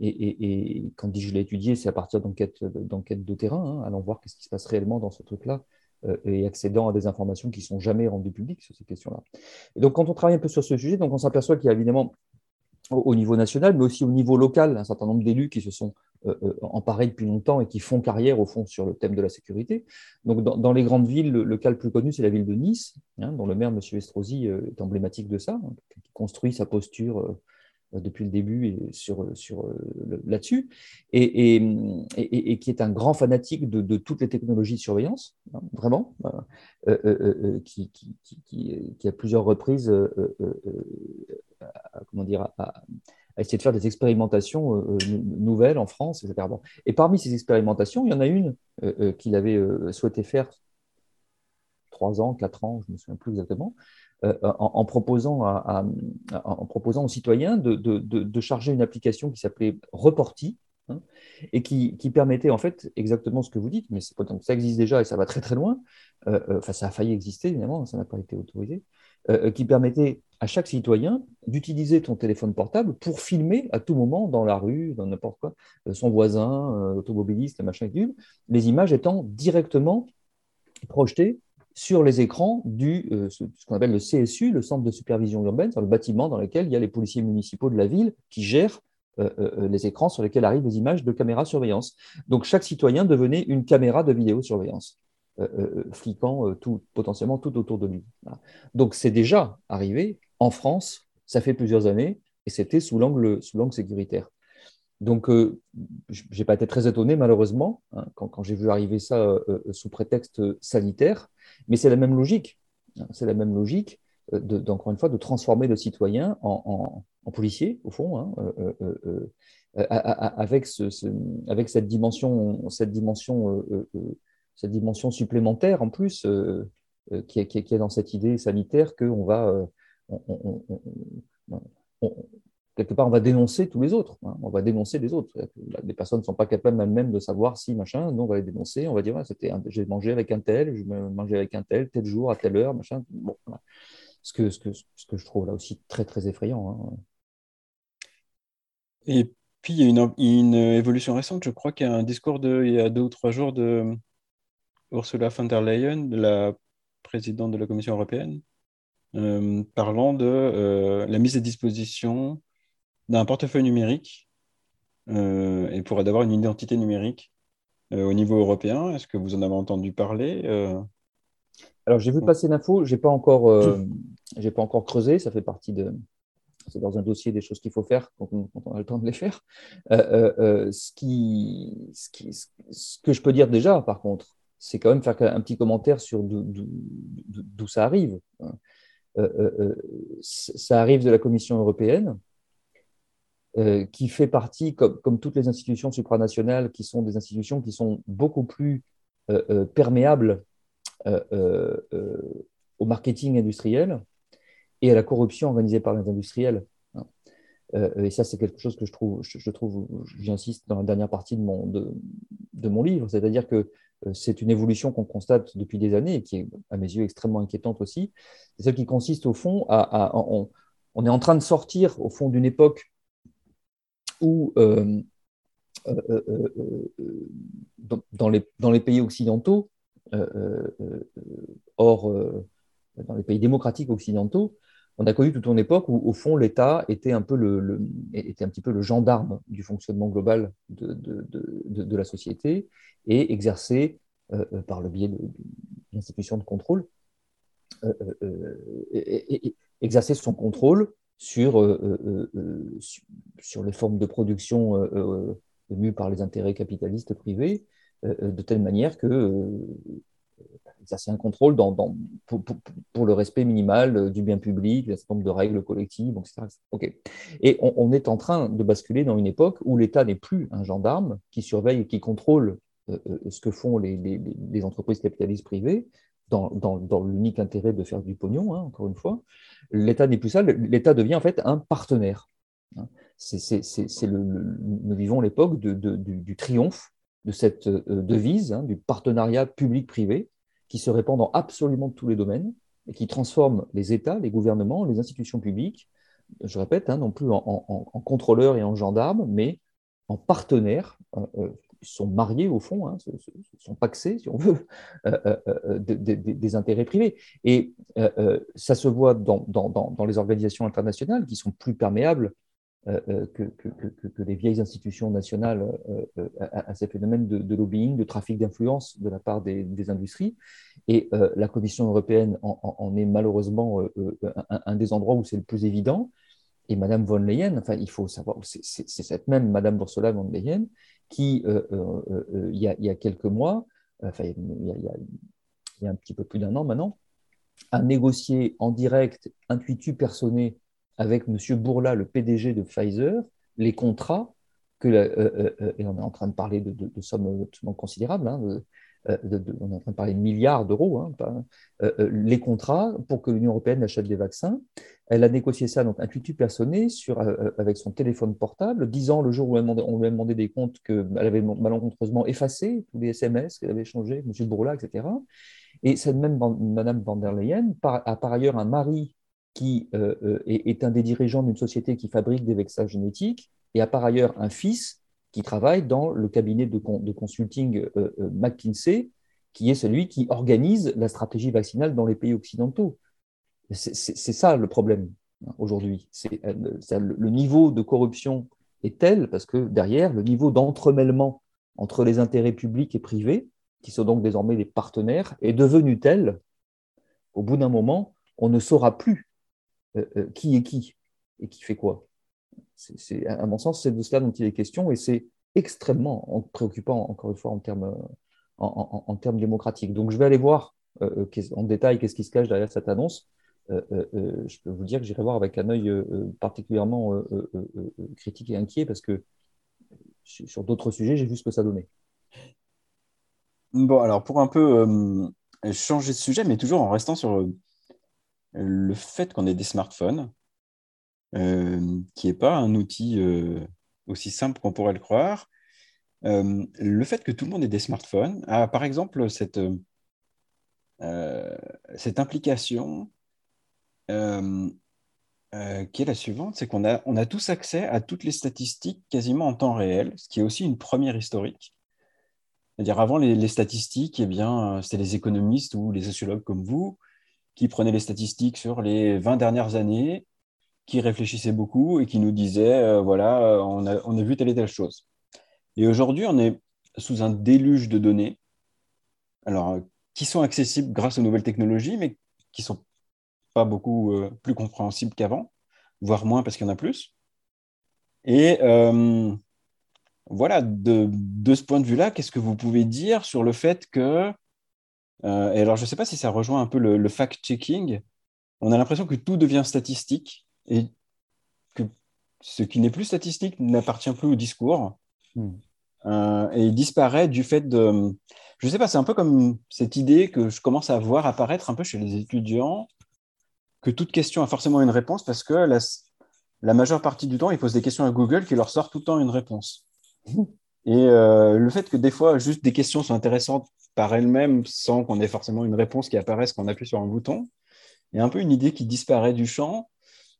et, quand je l'ai étudié, c'est à partir d'enquêtes de terrain, hein, allant voir qu'est-ce qui se passe réellement dans ce truc-là et accédant à des informations qui ne sont jamais rendues publiques sur ces questions-là. Et donc, quand on travaille un peu sur ce sujet, donc on s'aperçoit qu'il y a évidemment au niveau national, mais aussi au niveau local, un certain nombre d'élus qui se sont euh, euh, emparés depuis longtemps et qui font carrière au fond sur le thème de la sécurité. Donc, dans, les grandes villes, le, cas le plus connu, c'est la ville de Nice, hein, dont le maire, M. Estrosi, euh, est emblématique de ça, hein, qui construit sa posture depuis le début et sur, sur, là-dessus, et, et, qui est un grand fanatique de, toutes les technologies de surveillance, hein, vraiment, qui, qui, qui, qui, à plusieurs reprises comment dire, à, essayer de faire des expérimentations euh, euh, nouvelles en France, etc. Et parmi ces expérimentations, il y en a une euh, qu'il avait souhaité faire trois ans, quatre ans, je ne me souviens plus exactement, en, proposant en proposant aux citoyens de, charger une application qui s'appelait Reporti, hein, et qui, permettait en fait exactement ce que vous dites, mais ça existe déjà et ça va très très loin. enfin, ça a failli exister évidemment, ça n'a pas été autorisé. Euh, qui permettait à chaque citoyen d'utiliser ton téléphone portable pour filmer à tout moment dans la rue, dans n'importe quoi, euh, son voisin, euh, automobiliste, machin, les images étant directement projetées sur les écrans du ce, qu'on appelle le CSU, le Centre de supervision urbaine, le bâtiment dans lequel il y a les policiers municipaux de la ville qui gèrent les écrans sur lesquels arrivent les images de caméras surveillance. Donc chaque citoyen devenait une caméra de vidéosurveillance. Euh, euh, fliquant euh, tout, potentiellement tout autour de lui. Donc c'est déjà arrivé en France, ça fait plusieurs années, et c'était sous l'angle sécuritaire. Donc, je n'ai pas été très étonné, malheureusement, hein, quand, j'ai vu arriver ça sous prétexte sanitaire, mais c'est la même logique. Hein, c'est la même logique, encore une fois, de transformer le citoyen en, policier, au fond, avec, ce, avec, cette dimension, supplémentaire en plus euh, euh, qui, est, dans cette idée sanitaire qu'on va, euh, quelque part, on va dénoncer tous les autres. Hein. on va dénoncer les autres. Les personnes ne sont pas capables elles-mêmes de savoir si, machin, nous, on va les dénoncer. On va dire, c'était, j'ai mangé avec un tel, je mangé avec un tel, tel jour, à telle heure, machin. Bon, ce, que, ce, que, ce que je trouve là aussi très, très effrayant. Hein. Et puis, il y a une, évolution récente. Je crois qu'il y a un discours de, il y a deux ou trois jours de, Ursula von der Leyen, la présidente de la Commission européenne, euh, parlant de euh, la mise à disposition d'un portefeuille numérique euh, et pour d'avoir une identité numérique au niveau européen. Est-ce que vous en avez entendu parler Alors j'ai vu passer l'info, j'ai pas encore, j'ai pas encore creusé. Ça fait partie de, c'est dans un dossier des choses qu'il faut faire quand on, a le temps de les faire. ce, qui, ce, qui, ce, que je peux dire déjà, par contre, c'est quand même faire un petit commentaire sur d'où ça arrive. Euh, euh, euh, ça arrive de la Commission européenne, qui fait partie, comme, toutes les institutions supranationales, qui sont des institutions qui sont beaucoup plus perméables au marketing industriel et à la corruption organisée par les industriels. Hein. et ça, c'est quelque chose que je trouve, je, trouve, j'insiste dans la dernière partie de mon, de mon livre, c'est-à-dire que euh, c'est une évolution qu'on constate depuis des années et qui est, à mes yeux, extrêmement inquiétante aussi. C'est celle qui consiste, au fond, à. on, est en train de sortir, au fond, d'une époque où, euh, euh, dans, les, dans, les, pays occidentaux, or, dans les pays démocratiques occidentaux, on a connu toute une époque où, au fond, l'État était un peu le, était un petit peu le gendarme du fonctionnement global de, de, de la société et euh, euh, par le biais d'institutions de, contrôle, euh, exercer son contrôle sur, sur, les formes de production mues par les intérêts capitalistes privés, de telle manière que exercer un contrôle pour, le respect minimal du bien public, un certain de règles collectives, etc. Ok. Et on, est en train de basculer dans une époque où l'État n'est plus un gendarme qui surveille et qui contrôle euh, euh, ce que font les, entreprises capitalistes privées dans, dans, l'unique intérêt de faire du pognon, hein, encore une fois. L'État n'est plus ça, l'État devient en fait un partenaire. Hein. C'est le, nous vivons l'époque de, du, triomphe de cette euh, devise, hein, du partenariat public-privé, qui se répand dans absolument tous les domaines et qui transforme les États, les gouvernements, les institutions publiques je répète, non plus en, contrôleur et en gendarme, mais en sont mariés au fond, hein, sont paxés, si on veut, des intérêts privés. Et ça se voit dans, dans, les organisations internationales qui sont plus perméables euh, euh, que, que, que, les vieilles institutions nationales euh, à, ces phénomènes de, lobbying, de trafic d'influence de la part des, industries. Et la Commission européenne en, est malheureusement un, des endroits où c'est le plus évident. Et Madame von Leyen, enfin, il faut savoir, c'est cette même Madame Ursula von Leyen qui, il y, a, il, y a, quelques mois, enfin, il y a, un petit peu plus d'un an maintenant, a négocié en direct, intuitu personné, avec M. Bourla, le PDG de Pfizer, les contrats, que euh, euh, euh, et on est en train de parler de, sommes absolument considérables, hein, on est en train de parler de milliards d'euros, hein, les contrats pour que l'Union européenne achète des vaccins. Elle a négocié ça donc intuitu personné sur, avec son téléphone portable, disant le jour où on lui a demandé, des comptes qu'elle avait malencontreusement effacé tous les SMS qu'elle avait changés, M. Bourla, etc. Et cette même Mme van der Leyen a par ailleurs un mari qui euh, euh, est, un des dirigeants d'une société qui fabrique des vecteurs génétiques et a par ailleurs un fils qui travaille dans le cabinet de, consulting euh, McKinsey, qui est celui qui organise la stratégie vaccinale dans les pays occidentaux. C'est ça le problème hein, aujourd'hui. Le niveau de corruption est tel, parce que derrière, le niveau d'entremêlement entre les intérêts publics et privés, qui sont donc désormais des partenaires, est devenu tel, au bout d'un moment, on ne saura plus euh, euh, qui est qui et qui fait quoi? À mon sens, c'est de cela dont il est question et c'est extrêmement préoccupant, encore une fois, en termes, démocratiques. Donc, je vais aller voir euh, en détail qu'est-ce qui se cache derrière cette annonce. je peux vous dire que j'irai voir avec un œil particulièrement critique et inquiet parce que sur d'autres sujets, j'ai vu ce que ça donnait. Bon, alors pour un peu changer de sujet, mais toujours en restant sur le fait qu'on ait des smartphones, euh, qui n'est pas un outil euh, aussi simple qu'on pourrait le croire, euh, le fait que tout le monde ait des smartphones a par exemple cette, implication qui est la suivante, c'est qu'on a, tous accès à toutes les statistiques quasiment en temps réel, ce qui est aussi une première historique. C'est-à-dire avant les, statistiques, eh c'était les économistes ou les sociologues comme vous qui prenait les statistiques sur les 20 dernières années, qui réfléchissait beaucoup et qui nous disait, euh, voilà, euh, on a, on a, vu telle et telle chose. Et aujourd'hui, on est sous un déluge de données, alors, euh, qui sont accessibles grâce aux nouvelles technologies, mais qui ne sont pas beaucoup plus compréhensibles qu'avant, voire moins parce qu'il y en a plus. Et voilà, de, de, ce point de vue-là, qu'est-ce que vous pouvez dire sur le fait que euh, et alors, je ne sais pas si ça rejoint un peu le, fact-checking. On a l'impression que tout devient statistique et que ce qui n'est plus statistique n'appartient plus au discours. Hmm. Euh, et il disparaît du fait de... Je ne sais pas, c'est un peu comme cette idée que je commence à voir apparaître un peu chez les étudiants, que toute question a forcément une réponse parce que la, la majeure partie du temps, ils posent des questions à Google qui leur sort tout le temps une réponse. Et euh, le fait que des fois, juste des questions sont intéressantes par elles-mêmes sans qu'on ait forcément une réponse qui apparaisse quand on appuie sur un bouton, il y a un peu une idée qui disparaît du champ.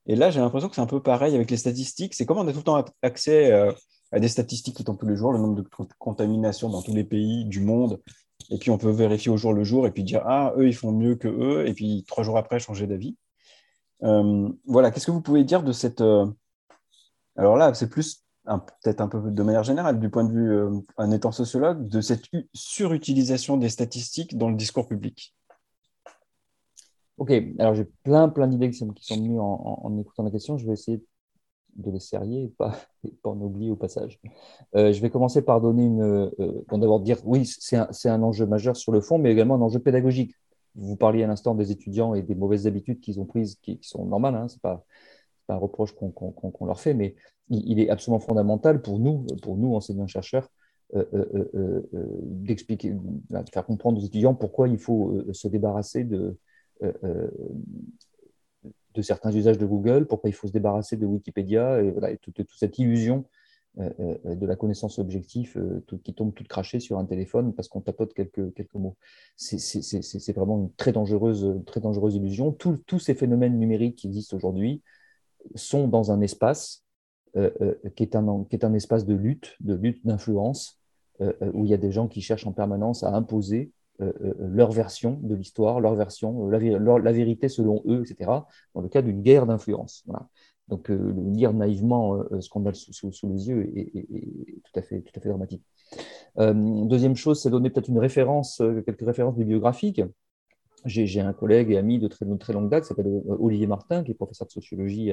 Et là, j'ai l'impression que c'est un peu pareil avec les statistiques. C'est comme on a tout le temps accès euh, à des statistiques qui tombent tous les jours, le nombre de contaminations dans tous les pays du monde. Et puis, on peut vérifier au jour le jour et puis dire, ah, eux, ils font mieux que eux. Et puis, trois jours après, changer d'avis. Euh, voilà, qu'est-ce que vous pouvez dire de cette... Alors là, c'est plus peut-être un peu de manière générale, du point de vue euh, en étant sociologue, de cette surutilisation des statistiques dans le discours public? Ok, alors j'ai plein, plein d'idées qui sont, venues en, écoutant la question. Je vais essayer de les serrer et pas, pas en oublier au passage. Euh, je vais commencer par donner une. Euh, d'abord dire, oui, c'est un, enjeu majeur sur le fond, mais également un enjeu pédagogique. Vous parliez à l'instant des étudiants et des mauvaises habitudes qu'ils ont prises, qui, sont normales, hein, c'est pas, un reproche qu'on leur fait, mais il, est absolument fondamental pour nous, pour nous enseignants-chercheurs, euh, euh, euh, d'expliquer, de faire comprendre aux étudiants pourquoi il faut se débarrasser de, de certains usages de Google, pourquoi il faut se débarrasser de Wikipédia, et, toute, cette illusion de la connaissance objective qui tombe toute crachée sur un téléphone parce qu'on tapote quelques, quelques mots. C'est vraiment une très dangereuse, très dangereuse illusion. tous ces phénomènes numériques qui existent aujourd'hui, sont dans un espace qui, est un, qui est un espace de lutte, de lutte d'influence, où il y a des gens qui cherchent en permanence à imposer leur version de l'histoire, leur version, la, vérité selon eux, etc., dans le cas d'une guerre d'influence. Donc, euh, lire naïvement euh, ce qu'on a sous, les yeux est, tout, à fait, dramatique. Euh, deuxième chose, c'est donner peut-être une référence, quelques références bibliographiques. J'ai un collègue et ami de très, longue date qui s'appelle Olivier Martin, qui est professeur de sociologie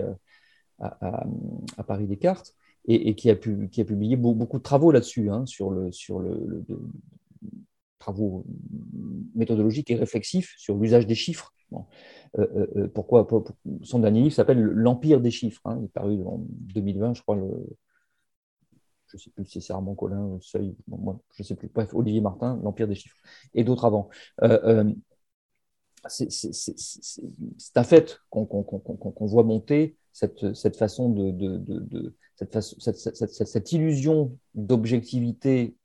à, Paris Descartes, et, qui, a publié beaucoup, de travaux là-dessus, hein, sur le, travaux méthodologiques et réflexifs sur l'usage des chiffres. Euh, euh, euh, pourquoi Son dernier livre s'appelle L'Empire des chiffres. Hein. il est paru en 2020, je crois. Je ne sais plus si c'est Armand Collin, Seuil, moi, je ne sais plus. Bref, Olivier Martin, L'Empire des chiffres, et d'autres avant. c'est un fait qu'on voit monter cette, façon de, cette, illusion d'objectivité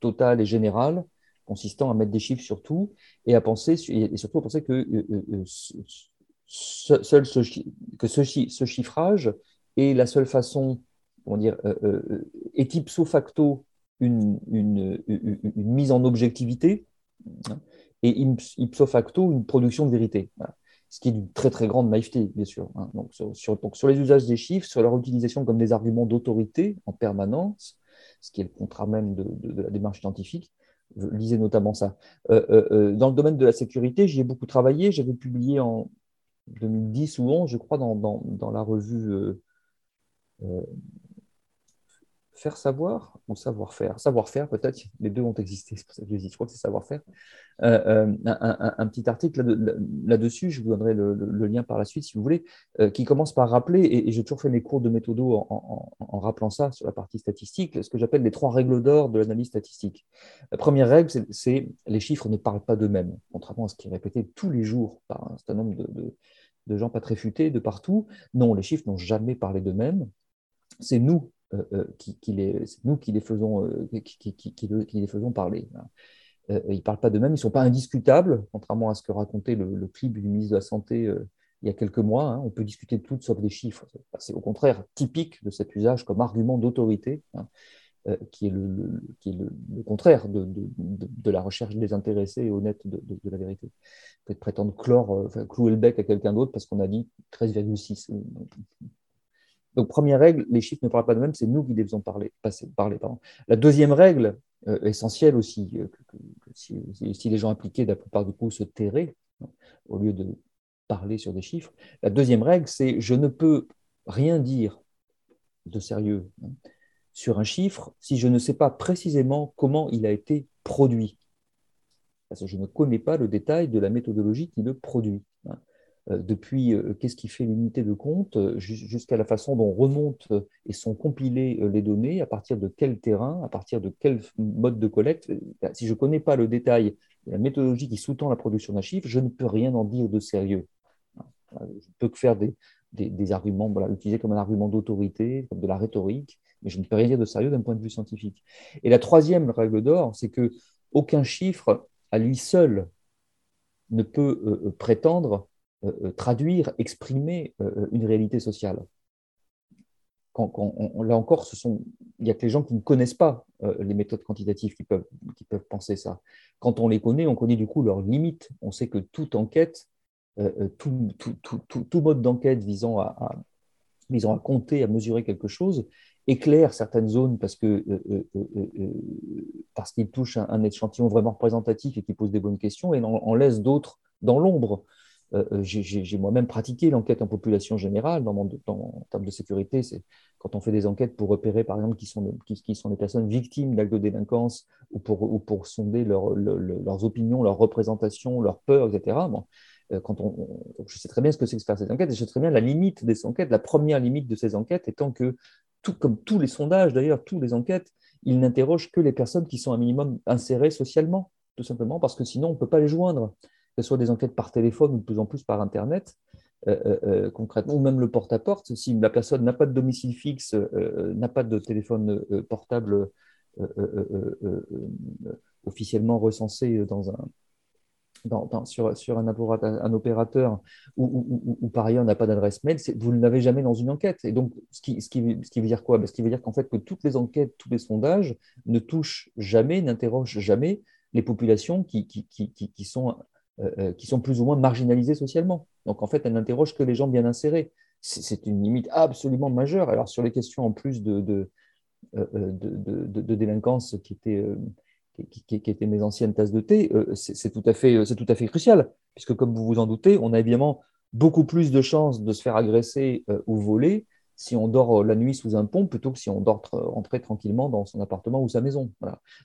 totale et générale consistant à mettre des chiffres sur tout et à penser et surtout à penser que euh, euh, euh, seul ce, que ce, ce, chiffrage est la seule façon, comment dire, ipso facto une, une, une, mise en objectivité hein, et ipso facto une production de vérité. Ce qui est d'une très très grande naïveté, bien sûr. Hein. Donc, sur, donc, sur, les usages des chiffres, sur leur utilisation comme des arguments d'autorité en permanence, ce qui est le contrat même de la démarche scientifique, lisez notamment ça. Euh, euh, euh, dans le domaine de la sécurité, j'y ai beaucoup travaillé. J'avais publié en 2010 ou 11, je crois, dans, dans, dans la revue faire savoir ou savoir-faire Savoir-faire, peut-être, les deux ont existé, c'est pour ça que je crois que c'est savoir-faire. Euh, euh, un, petit article là-dessus, je vous donnerai le, lien par la suite si vous voulez, euh, qui commence par rappeler, et, j'ai toujours fait mes cours de méthodo en, rappelant ça sur la partie statistique, ce que j'appelle les trois règles d'or de l'analyse statistique. La première règle, c'est les chiffres ne parlent pas d'eux-mêmes, contrairement à ce qui est répété tous les jours par un certain nombre de gens pas très futés de partout. Non, les chiffres n'ont jamais parlé d'eux-mêmes. C'est nous euh, euh, les, nous qui les faisons, euh, parler. ils ne parlent pas d'eux-mêmes, ils ne sont pas indiscutables, contrairement à ce que racontait le, clip du ministre de la Santé il y a quelques mois. Hein. on peut discuter de tout sauf des chiffres. C'est au contraire typique de cet usage comme argument d'autorité, hein, qui est, le, contraire de, la recherche désintéressée et honnête de, la vérité. Peut-être prétendre clore, clouer le bec à quelqu'un d'autre parce qu'on a dit 13,6. Donc, première règle, les chiffres ne parlent pas de même, c'est nous qui les faisons parler. La deuxième règle, euh, essentielle aussi, euh, si, les gens impliqués, la plupart du coup, se tairaient hein, au lieu de parler sur des chiffres, la deuxième règle, c'est je ne peux rien dire de sérieux hein, sur un chiffre si je ne sais pas précisément comment il a été produit. Parce que je ne connais pas le détail de la méthodologie qui le produit. Hein. Euh, depuis euh, qu'est-ce qui fait l'unité de compte euh, jusqu'à la façon dont remontent et sont compilées les données, à partir de quel terrain, à partir de quel mode de collecte. Ben, si je ne connais pas le détail la méthodologie qui sous-tend la production d'un chiffre, je ne peux rien en dire de sérieux. Je ne peux que faire des, des, arguments, voilà, utiliser comme un argument d'autorité, comme de la rhétorique, mais je ne peux rien dire de sérieux d'un point de vue scientifique. Et la troisième règle d'or, c'est que aucun chiffre à lui seul ne peut prétendre traduire, exprimer euh, une réalité sociale. Là encore, il n'y a que les gens qui ne connaissent pas les méthodes quantitatives qui peuvent, penser ça. Quand on les connaît, on connaît du coup leurs limites. On sait que toute enquête, tout, mode d'enquête visant à, compter, à mesurer quelque chose, éclaire certaines zones parce que parce qu'il touche un, échantillon vraiment représentatif et qui pose des bonnes questions, et en laisse d'autres dans l'ombre. Euh, euh, j'ai moi-même pratiqué l'enquête en population générale dans mon, en termes de sécurité. C'est quand on fait des enquêtes pour repérer, par exemple, qui sont, qui, sont des personnes victimes d'actes de délinquance ou pour, ou pour sonder leurs opinions, leurs représentations, leurs peurs, etc. Bon, euh, quand on, je sais très bien ce que c'est que faire ces enquêtes et je sais très bien la limite des enquêtes. La première limite de ces enquêtes étant que, tout, comme tous les sondages d'ailleurs, toutes les enquêtes, ils n'interrogent que les personnes qui sont un minimum insérées socialement, tout simplement parce que sinon on ne peut pas les joindre ce soit des enquêtes par téléphone ou de plus en plus par Internet, euh, euh, euh, concrètement, ou même le porte-à-porte, si la personne n'a pas de domicile fixe, n'a pas de téléphone portable officiellement recensé dans un, sur, un, opérateur où, par ailleurs n'a pas d'adresse mail, vous ne l'avez jamais dans une enquête. Et donc, ce qui, veut dire quoi? Ben, Ce qui veut dire qu'en fait, que toutes les enquêtes, tous les sondages ne touchent jamais, n'interrogent jamais les populations qui, qui sont, euh, euh, qui sont plus ou moins marginalisées socialement. Donc, en fait, elles n'interrogent que les gens bien insérés. C'est une limite absolument majeure. Alors, sur les questions en plus de, de, euh, de, délinquance qui étaient qui, qui, mes anciennes tasses de thé, c'est tout, à fait, tout à fait crucial, puisque comme vous vous en doutez, on a évidemment beaucoup plus de chances de se faire agresser ou voler si on dort la nuit sous un pont plutôt que si on dort rentrer tranquillement dans son appartement ou sa maison.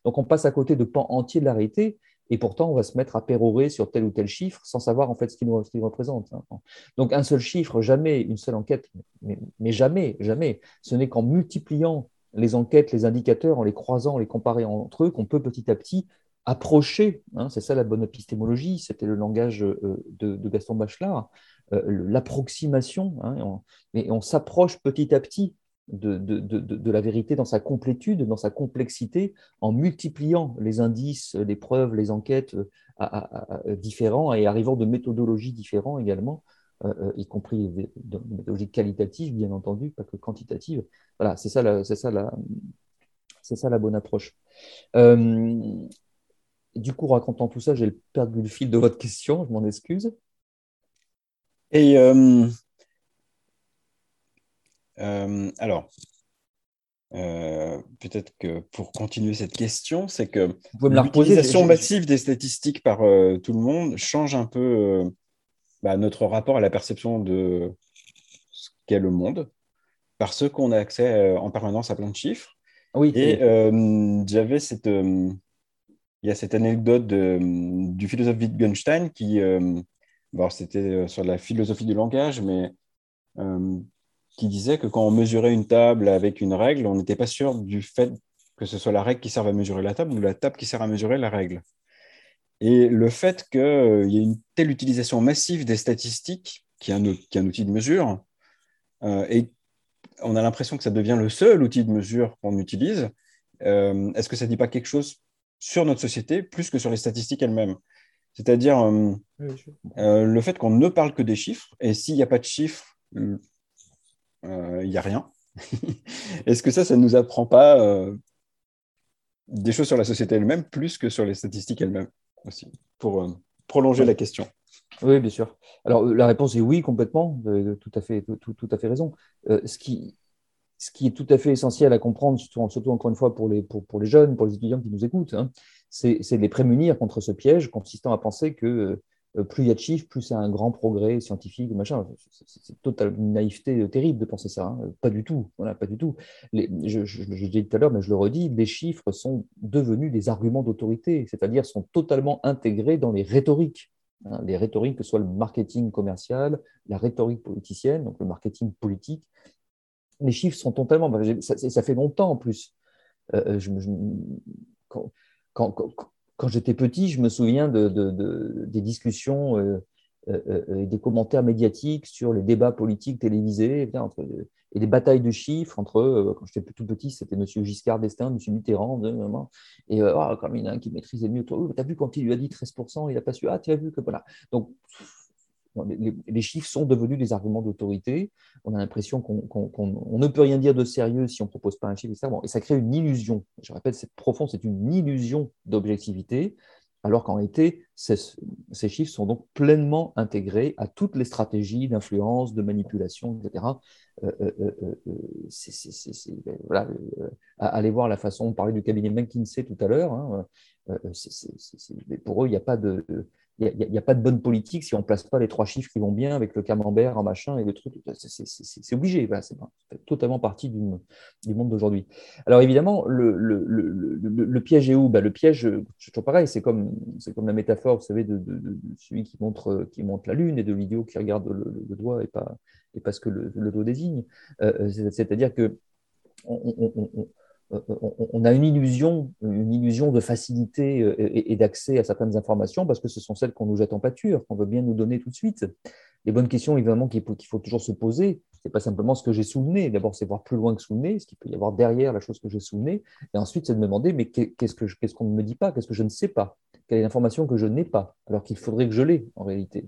Donc on passe à côté de pans entiers de la réalité et pourtant on va se mettre à pérorer sur tel ou tel chiffre sans savoir en fait ce qu'il nous, représente. Hein. Donc un seul chiffre, jamais une seule enquête, mais, mais jamais, jamais. Ce n'est qu'en multipliant les enquêtes, les indicateurs, en les croisant, en les comparant entre eux, qu'on peut petit à petit approcher, hein, c'est ça la bonne épistémologie, c'était le langage euh, de, Gaston Bachelard, euh, l'approximation, hein, et on, s'approche petit à petit de, la vérité dans sa complétude, dans sa complexité, en multipliant les indices, les preuves, les enquêtes euh, différents et arrivant de méthodologies différentes également euh, euh, y compris dans une méthodologie qualitative, bien entendu, pas que quantitative. Voilà, c'est ça, c'est ça, la, c'est ça la bonne approche. Du coup, racontant tout ça, j'ai perdu le fil de votre question, je m'en excuse. Et alors, peut-être que pour continuer cette question, c'est que l'utilisation massive des statistiques par tout le monde change un peu bah, notre rapport à la perception de ce qu'est le monde, parce qu'on a accès euh, en permanence à plein de chiffres. Oui. Et euh, j'avais cette, euh, il y a cette anecdote du philosophe Wittgenstein qui, bon, c'était sur la philosophie du langage, mais qui disait que quand on mesurait une table avec une règle, on n'était pas sûr du fait que ce soit la règle qui serve à mesurer la table ou la table qui sert à mesurer la règle. Et le fait qu'il euh, y ait une telle utilisation massive des statistiques, qui est un, un outil de mesure, euh, et on a l'impression que ça devient le seul outil de mesure qu'on utilise, euh, est-ce que ça ne dit pas quelque chose sur notre société plus que sur les statistiques elles-mêmes? C'est-à-dire le fait qu'on ne parle que des chiffres, et s'il n'y a pas de chiffres, il n'y a rien. est-ce que ça, ça ne nous apprend pas des choses sur la société elle-même plus que sur les statistiques elles-mêmes aussi, pour euh, prolonger la question? Oui, bien sûr. Alors, euh, la réponse est oui, complètement. tout, à fait, tout, tout, à fait raison. Euh, ce, qui, ce qui est tout à fait essentiel à comprendre, surtout, encore une fois pour les, pour, pour, les jeunes, pour les étudiants qui nous écoutent, hein, c'est de les prémunir contre ce piège consistant à penser que euh, plus il y a de chiffres, plus c'est un grand progrès scientifique, machin. C'est une naïveté terrible de penser ça. Hein. Pas du tout. Voilà, pas du tout. Les, je, je, l'ai dit tout à l'heure, mais je le redis, les chiffres sont devenus des arguments d'autorité, c'est-à-dire sont totalement intégrés dans les rhétoriques. Hein. les rhétoriques, que ce soit le marketing commercial, la rhétorique politicienne, donc le marketing politique. Les chiffres sont totalement. Ça, ça fait longtemps en plus. Euh, euh, je, quand, quand j'étais petit, je me souviens de, des discussions euh, euh, euh, et des commentaires médiatiques sur les débats politiques télévisés entre, et des batailles de chiffres entre, quand j'étais tout petit, c'était M. Giscard d'Estaing, M. Mitterrand, et oh, comme il y en a un qui maîtrisait mieux, tu as vu quand il lui a dit 13%, il n'a pas su, ah, tu as vu que voilà. Donc, les, chiffres sont devenus des arguments d'autorité. On a l'impression qu'on ne peut rien dire de sérieux si on ne propose pas un chiffre, etc. et ça crée une illusion. Je répète, c'est profond, c'est une illusion d'objectivité, alors qu'en réalité, ces, chiffres sont donc pleinement intégrés à toutes les stratégies d'influence, de manipulation, etc. Euh, euh, euh, voilà, allez voir la façon, on parlait du cabinet McKinsey tout à l'heure. Hein, pour eux, il n'y a pas de il n'y a, pas de bonne politique si on ne place pas les trois chiffres qui vont bien avec le camembert en machin et le truc. C'est obligé, c'est totalement partie du, monde d'aujourd'hui. Alors évidemment, le, piège est où? Ben, Le piège, c'est toujours pareil, c'est comme, comme la métaphore, vous savez, de, celui qui montre, qui montre la lune et de l'idiot qui regarde le, doigt et pas, et pas ce que le, doigt désigne. Euh, c'est-à-dire que a une illusion, une illusion de facilité euh, et, d'accès à certaines informations parce que ce sont celles qu'on nous jette en pâture, qu'on veut bien nous donner tout de suite. Les bonnes questions, évidemment, qu'il faut, toujours se poser, ce n'est pas simplement ce que j'ai sous. D'abord, c'est voir plus loin que sous ce qu'il peut y avoir derrière la chose que j'ai sous. Et ensuite, c'est de me demander, mais qu'est-ce qu'on ne me dit pas? Qu'est-ce que je ne sais pas? Quelle est l'information que je n'ai pas, alors qu'il faudrait que je l'ai en réalité.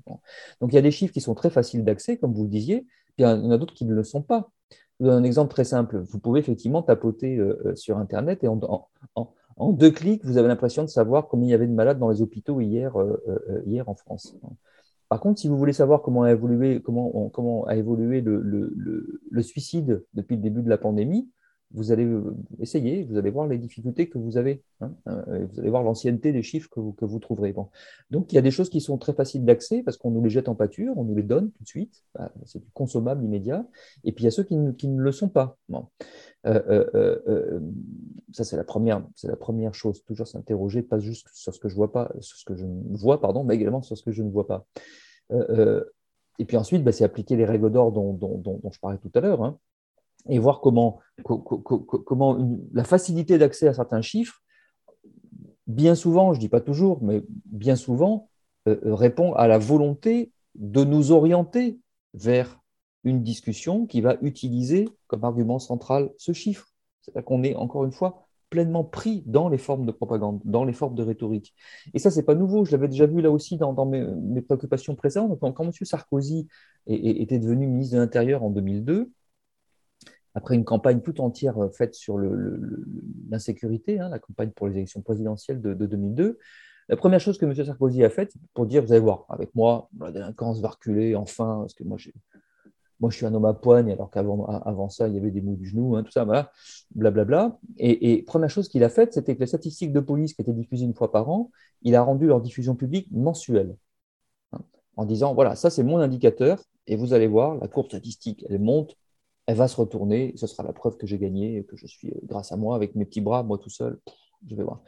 Donc il y a des chiffres qui sont très faciles d'accès, comme vous le disiez, puis il y en a d'autres qui ne le sont pas. Donne un exemple très simple. Vous pouvez effectivement tapoter euh, euh, sur Internet et en, deux clics, vous avez l'impression de savoir combien il y avait de malades dans les hôpitaux hier, euh, en France. Par contre, si vous voulez savoir comment a évolué, comment, a évolué le, suicide depuis le début de la pandémie, vous allez euh, essayer, vous allez voir les difficultés que vous avez, hein, euh, vous allez voir l'ancienneté des chiffres que vous, que vous trouverez. Bon. Donc il y a des choses qui sont très faciles d'accès parce qu'on nous les jette en pâture, on nous les donne tout de suite, bah, c'est du consommable immédiat, et puis il y a ceux qui, qui ne le sont pas. Bon. Euh, ça c'est la première, c'est la première chose, toujours s'interroger, pas juste sur ce que je vois pas, sur ce que je vois, pardon, mais également sur ce que je ne vois pas. et puis ensuite, bah, c'est appliquer les règles d'or dont, dont, dont, je parlais tout à l'heure. Hein et voir comment, comment la facilité d'accès à certains chiffres, bien souvent, je ne dis pas toujours, mais bien souvent, euh, euh, répond à la volonté de nous orienter vers une discussion qui va utiliser comme argument central ce chiffre. C'est-à-dire qu'on est, encore une fois, pleinement pris dans les formes de propagande, dans les formes de rhétorique. Et ça, c'est pas nouveau. Je l'avais déjà vu là aussi dans, mes, préoccupations précédentes. Quand, M. Sarkozy était devenu ministre de l'Intérieur en 2002, après une campagne tout entière euh, faite sur l'insécurité, hein, la campagne pour les élections présidentielles de, 2002, la première chose que M. Sarkozy a faite, pour dire, vous allez voir, avec moi, la délinquance va reculer, enfin, parce que moi, moi je suis un homme à poigne, alors qu'avant avant ça, il y avait des maux du genou, hein, tout ça, voilà, blablabla. Et, et première chose qu'il a faite, c'était que les statistiques de police qui étaient diffusées une fois par an, il a rendu leur diffusion publique mensuelle, hein, en disant, voilà, ça c'est mon indicateur, et vous allez voir, la courbe statistique, elle monte elle va se retourner, ce sera la preuve que j'ai gagné, que je suis, euh, grâce à moi, avec mes petits bras, moi tout seul, je vais voir.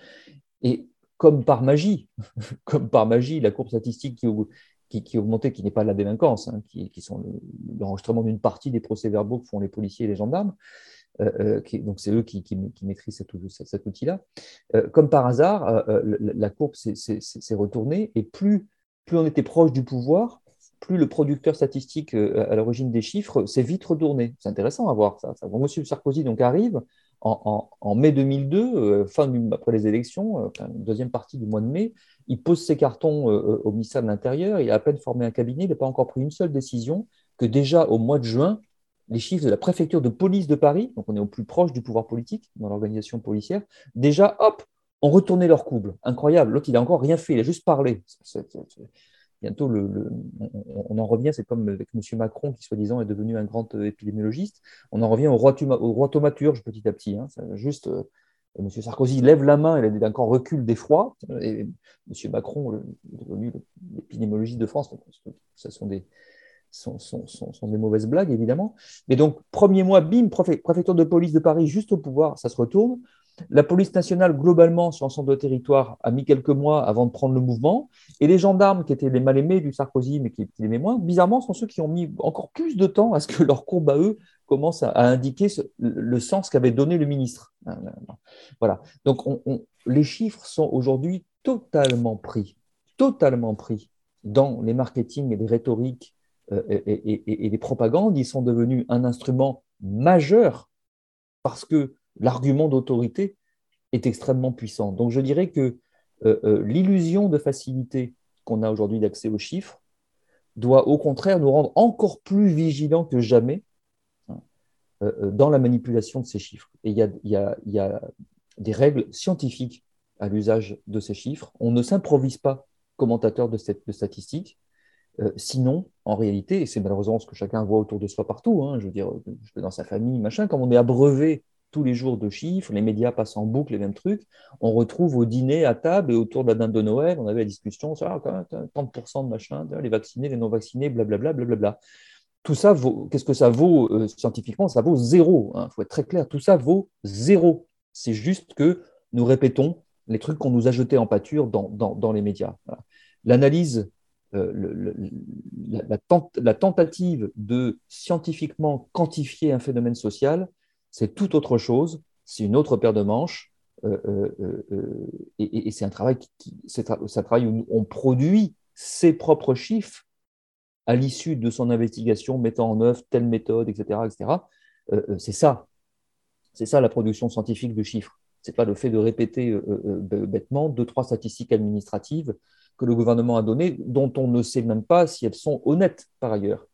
Et comme par magie, comme par magie, la courbe statistique qui, qui, qui augmentait, qui n'est pas la délinquance, hein, qui, qui, sont l'enregistrement d'une partie des procès-verbaux que font les policiers et les gendarmes, euh, euh, qui, donc c'est eux qui, maîtrisent cet, outil-là. comme par hasard, la, courbe s'est retournée et plus, plus on était proche du pouvoir, plus le producteur statistique euh, à l'origine des chiffres s'est vite retourné. C'est intéressant à voir ça. Monsieur Sarkozy donc arrive en, mai 2002, euh, fin après les élections, euh, deuxième partie du mois de mai, il pose ses cartons au ministère de l'Intérieur, il a à peine formé un cabinet, il n'a pas encore pris une seule décision, que déjà au mois de juin, les chiffres de la préfecture de police de Paris, donc on est au plus proche du pouvoir politique dans l'organisation policière, déjà, hop, ont retourné leur couple. Incroyable. L'autre, il n'a encore rien fait, il a juste parlé bientôt, on, en revient, c'est comme avec M. Macron qui, soi-disant, est devenu un grand euh, épidémiologiste, on en revient au roi, au petit à petit. Hein, euh, M. Sarkozy lève la main, il a encore recul d'effroi, M. Macron est devenu l'épidémiologiste de France. Ce sont des, sont, des mauvaises blagues, évidemment. Mais donc, premier mois, bim, préfecture de police de Paris, juste au pouvoir, ça se retourne. La police nationale, globalement, sur l'ensemble du territoire, a mis quelques mois avant de prendre le mouvement. Et les gendarmes, qui étaient les mal-aimés du Sarkozy, mais qui l'aimaient moins, bizarrement, sont ceux qui ont mis encore plus de temps à ce que leur courbe à eux commence à, indiquer le sens qu'avait donné le ministre. Voilà. Donc, les chiffres sont aujourd'hui totalement pris, totalement pris dans les marketing et les rhétoriques euh, et, et les propagandes. Ils sont devenus un instrument majeur parce que l'argument d'autorité est extrêmement puissant. Donc je dirais que euh, euh, l'illusion de facilité qu'on a aujourd'hui d'accès aux chiffres doit au contraire nous rendre encore plus vigilants que jamais hein, euh, dans la manipulation de ces chiffres. Et il y a, des règles scientifiques à l'usage de ces chiffres. On ne s'improvise pas commentateur de, statistiques. sinon, en réalité, et c'est malheureusement ce que chacun voit autour de soi partout, hein, je veux dire, dans sa famille, machin, comme on est abreuvé tous les jours de chiffres, les médias passent en boucle les mêmes trucs. On retrouve au dîner, à table et autour de la dinde de Noël, on avait la discussion sur ah, 30% de machin, les vaccinés, les non-vaccinés, blablabla, blablabla. Tout ça vaut, qu'est-ce que ça vaut euh, scientifiquement? Ça vaut zéro. Il hein. faut être très clair, tout ça vaut zéro. C'est juste que nous répétons les trucs qu'on nous a jetés en pâture dans, dans, les médias. L'analyse, euh, la tentative de scientifiquement quantifier un phénomène social, c'est tout autre chose, c'est une autre paire de manches, euh, euh, euh, et, c'est un travail, qui, où on produit ses propres chiffres à l'issue de son investigation, mettant en œuvre telle méthode, etc. etc. c'est ça. C'est ça la production scientifique de chiffres. Ce n'est pas le fait de répéter bêtement deux, trois statistiques administratives que le gouvernement a données, dont on ne sait même pas si elles sont honnêtes par ailleurs.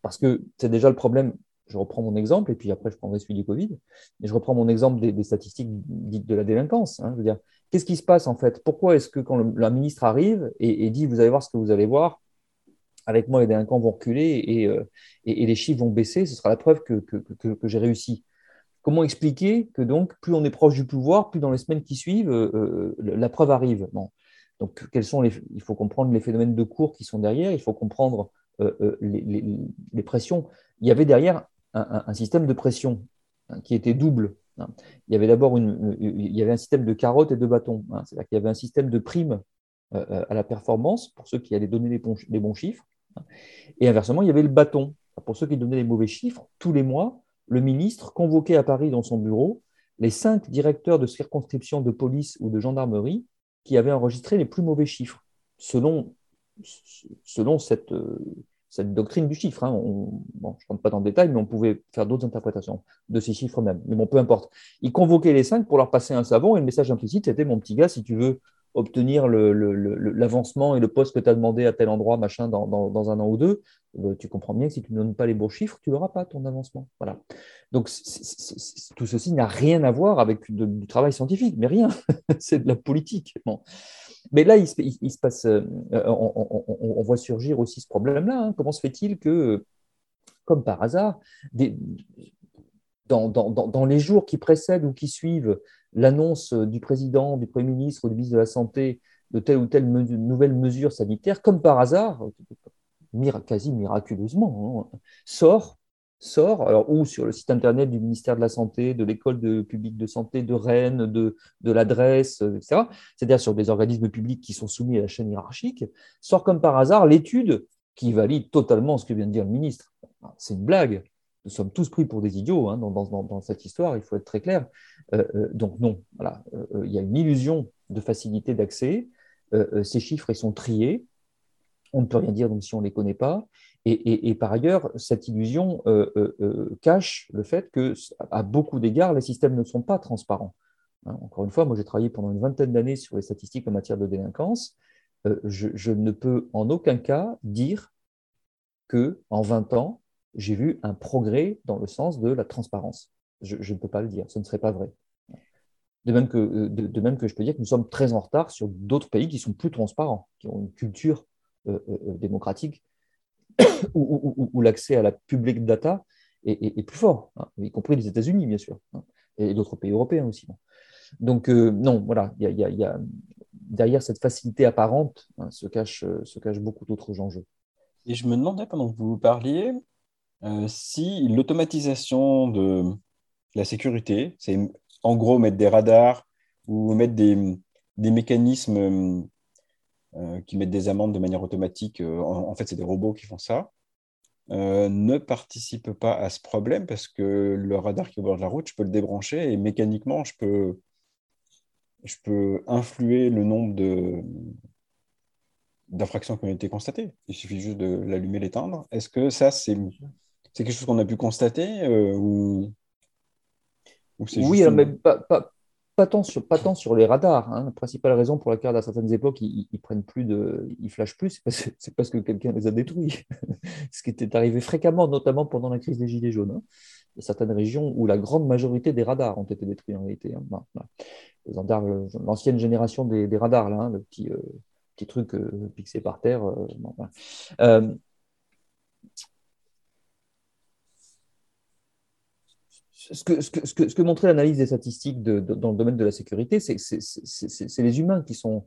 Parce que c'est déjà le problème je reprends mon exemple, et puis après je prendrai celui du Covid, mais je reprends mon exemple des, statistiques dites de la délinquance. Hein. je veux dire, qu'est-ce qui se passe en fait? Pourquoi est-ce que quand le, la ministre arrive et, dit vous allez voir ce que vous allez voir, avec moi les délinquants vont reculer et, euh, et, les chiffres vont baisser, ce sera la preuve que, que, j'ai réussi? Comment expliquer que donc plus on est proche du pouvoir, plus dans les semaines qui suivent, euh, euh, la preuve arrive? Donc, quels sont les, il faut comprendre les phénomènes de cours qui sont derrière, il faut comprendre les, pressions. Il y avait derrière un, système de pression hein, qui était double. Hein. Il y avait d'abord une, il y avait un système de carottes et de bâtons. Hein. C'est-à-dire qu'il y avait un système de primes euh, euh, à la performance pour ceux qui allaient donner les bons, bons chiffres. Et inversement, il y avait le bâton. Pour ceux qui donnaient les mauvais chiffres, tous les mois, le ministre convoquait à Paris dans son bureau les cinq directeurs de circonscription de police ou de gendarmerie qui avaient enregistré les plus mauvais chiffres, selon, selon cette, euh, cette doctrine du chiffre. Hein. je ne rentre pas dans le détail, mais on pouvait faire d'autres interprétations de ces chiffres même. Mais bon, peu importe. Il convoquait les cinq pour leur passer un savon et le message implicite, c'était mon petit gars, si tu veux obtenir l'avancement et le poste que tu as demandé à tel endroit, machin, dans, un an ou deux, euh, tu comprends bien que si tu ne donnes pas les bons chiffres, tu n'auras pas ton avancement. Voilà. Donc, tout ceci n'a rien à voir avec du travail scientifique, mais rien. C'est de la politique. Mais là, il se, passe, euh, on, voit surgir aussi ce problème-là. Hein. Comment se fait-il que, comme par hasard, dans, les jours qui précèdent ou qui suivent l'annonce du président, du Premier ministre ou du ministre de la Santé de telle ou telle nouvelle mesure sanitaire, comme par hasard, quasi miraculeusement, hein, sort sort, alors, ou sur le site internet du ministère de la Santé, de l'école publique de santé de Rennes, de, de l'adresse, etc., c'est-à-dire sur des organismes publics qui sont soumis à la chaîne hiérarchique, sort comme par hasard l'étude qui valide totalement ce que vient de dire le ministre. C'est une blague. Nous sommes tous pris pour des idiots hein, dans, dans, dans, cette histoire, il faut être très clair. Euh, euh, donc non, voilà. Euh, il y a une illusion de facilité d'accès. ces chiffres, ils sont triés. On ne peut rien dire donc, si on ne les connaît pas. Et, par ailleurs, cette illusion euh, euh, euh, cache le fait que, à beaucoup d'égards, les systèmes ne sont pas transparents. Hein, encore une fois, moi j'ai travaillé pendant une vingtaine d'années sur les statistiques en matière de délinquance. Je, ne peux en aucun cas dire que en 20 ans, j'ai vu un progrès dans le sens de la transparence. Je, ne peux pas le dire, ce ne serait pas vrai. De même, que, de, même que je peux dire que nous sommes très en retard sur d'autres pays qui sont plus transparents, qui ont une culture démocratique où, l'accès à la public data est, plus fort, hein, y compris les États-Unis, bien sûr, hein, et d'autres pays européens aussi. Donc, euh, non, voilà, y y a, derrière cette facilité apparente hein, se, cache, se cache beaucoup d'autres enjeux. Et je me demandais, pendant que vous parliez, euh, si l'automatisation de la sécurité, c'est en gros mettre des radars ou mettre des, des mécanismes euh, qui mettent des amendes de manière automatique. Euh, en, fait, c'est des robots qui font ça. Euh, ne participe pas à ce problème parce que le radar qui est au bord de la route, je peux le débrancher et mécaniquement, je peux, je peux influer le nombre de, d'infractions qui ont été constatées. Il suffit juste de l'allumer, l'éteindre. Est-ce que ça, c'est, c'est quelque chose qu'on a pu constater ou, Oui, mais pas, pas tant sur, pas tant sur les radars. Hein. La principale raison pour laquelle, à certaines époques, ils, prennent plus de, ils flashent plus, c'est parce, que quelqu'un les a détruits. Ce qui était arrivé fréquemment, notamment pendant la crise des Gilets jaunes. Hein. Il y a certaines régions où la grande majorité des radars ont été détruits en réalité. Hein. L'ancienne génération des, radars, là, le petit, euh, petit truc euh, pixé par terre. Euh, ce que, ce, que, ce, que, montrait l'analyse des statistiques dans le domaine de la sécurité, c'est les humains qui sont,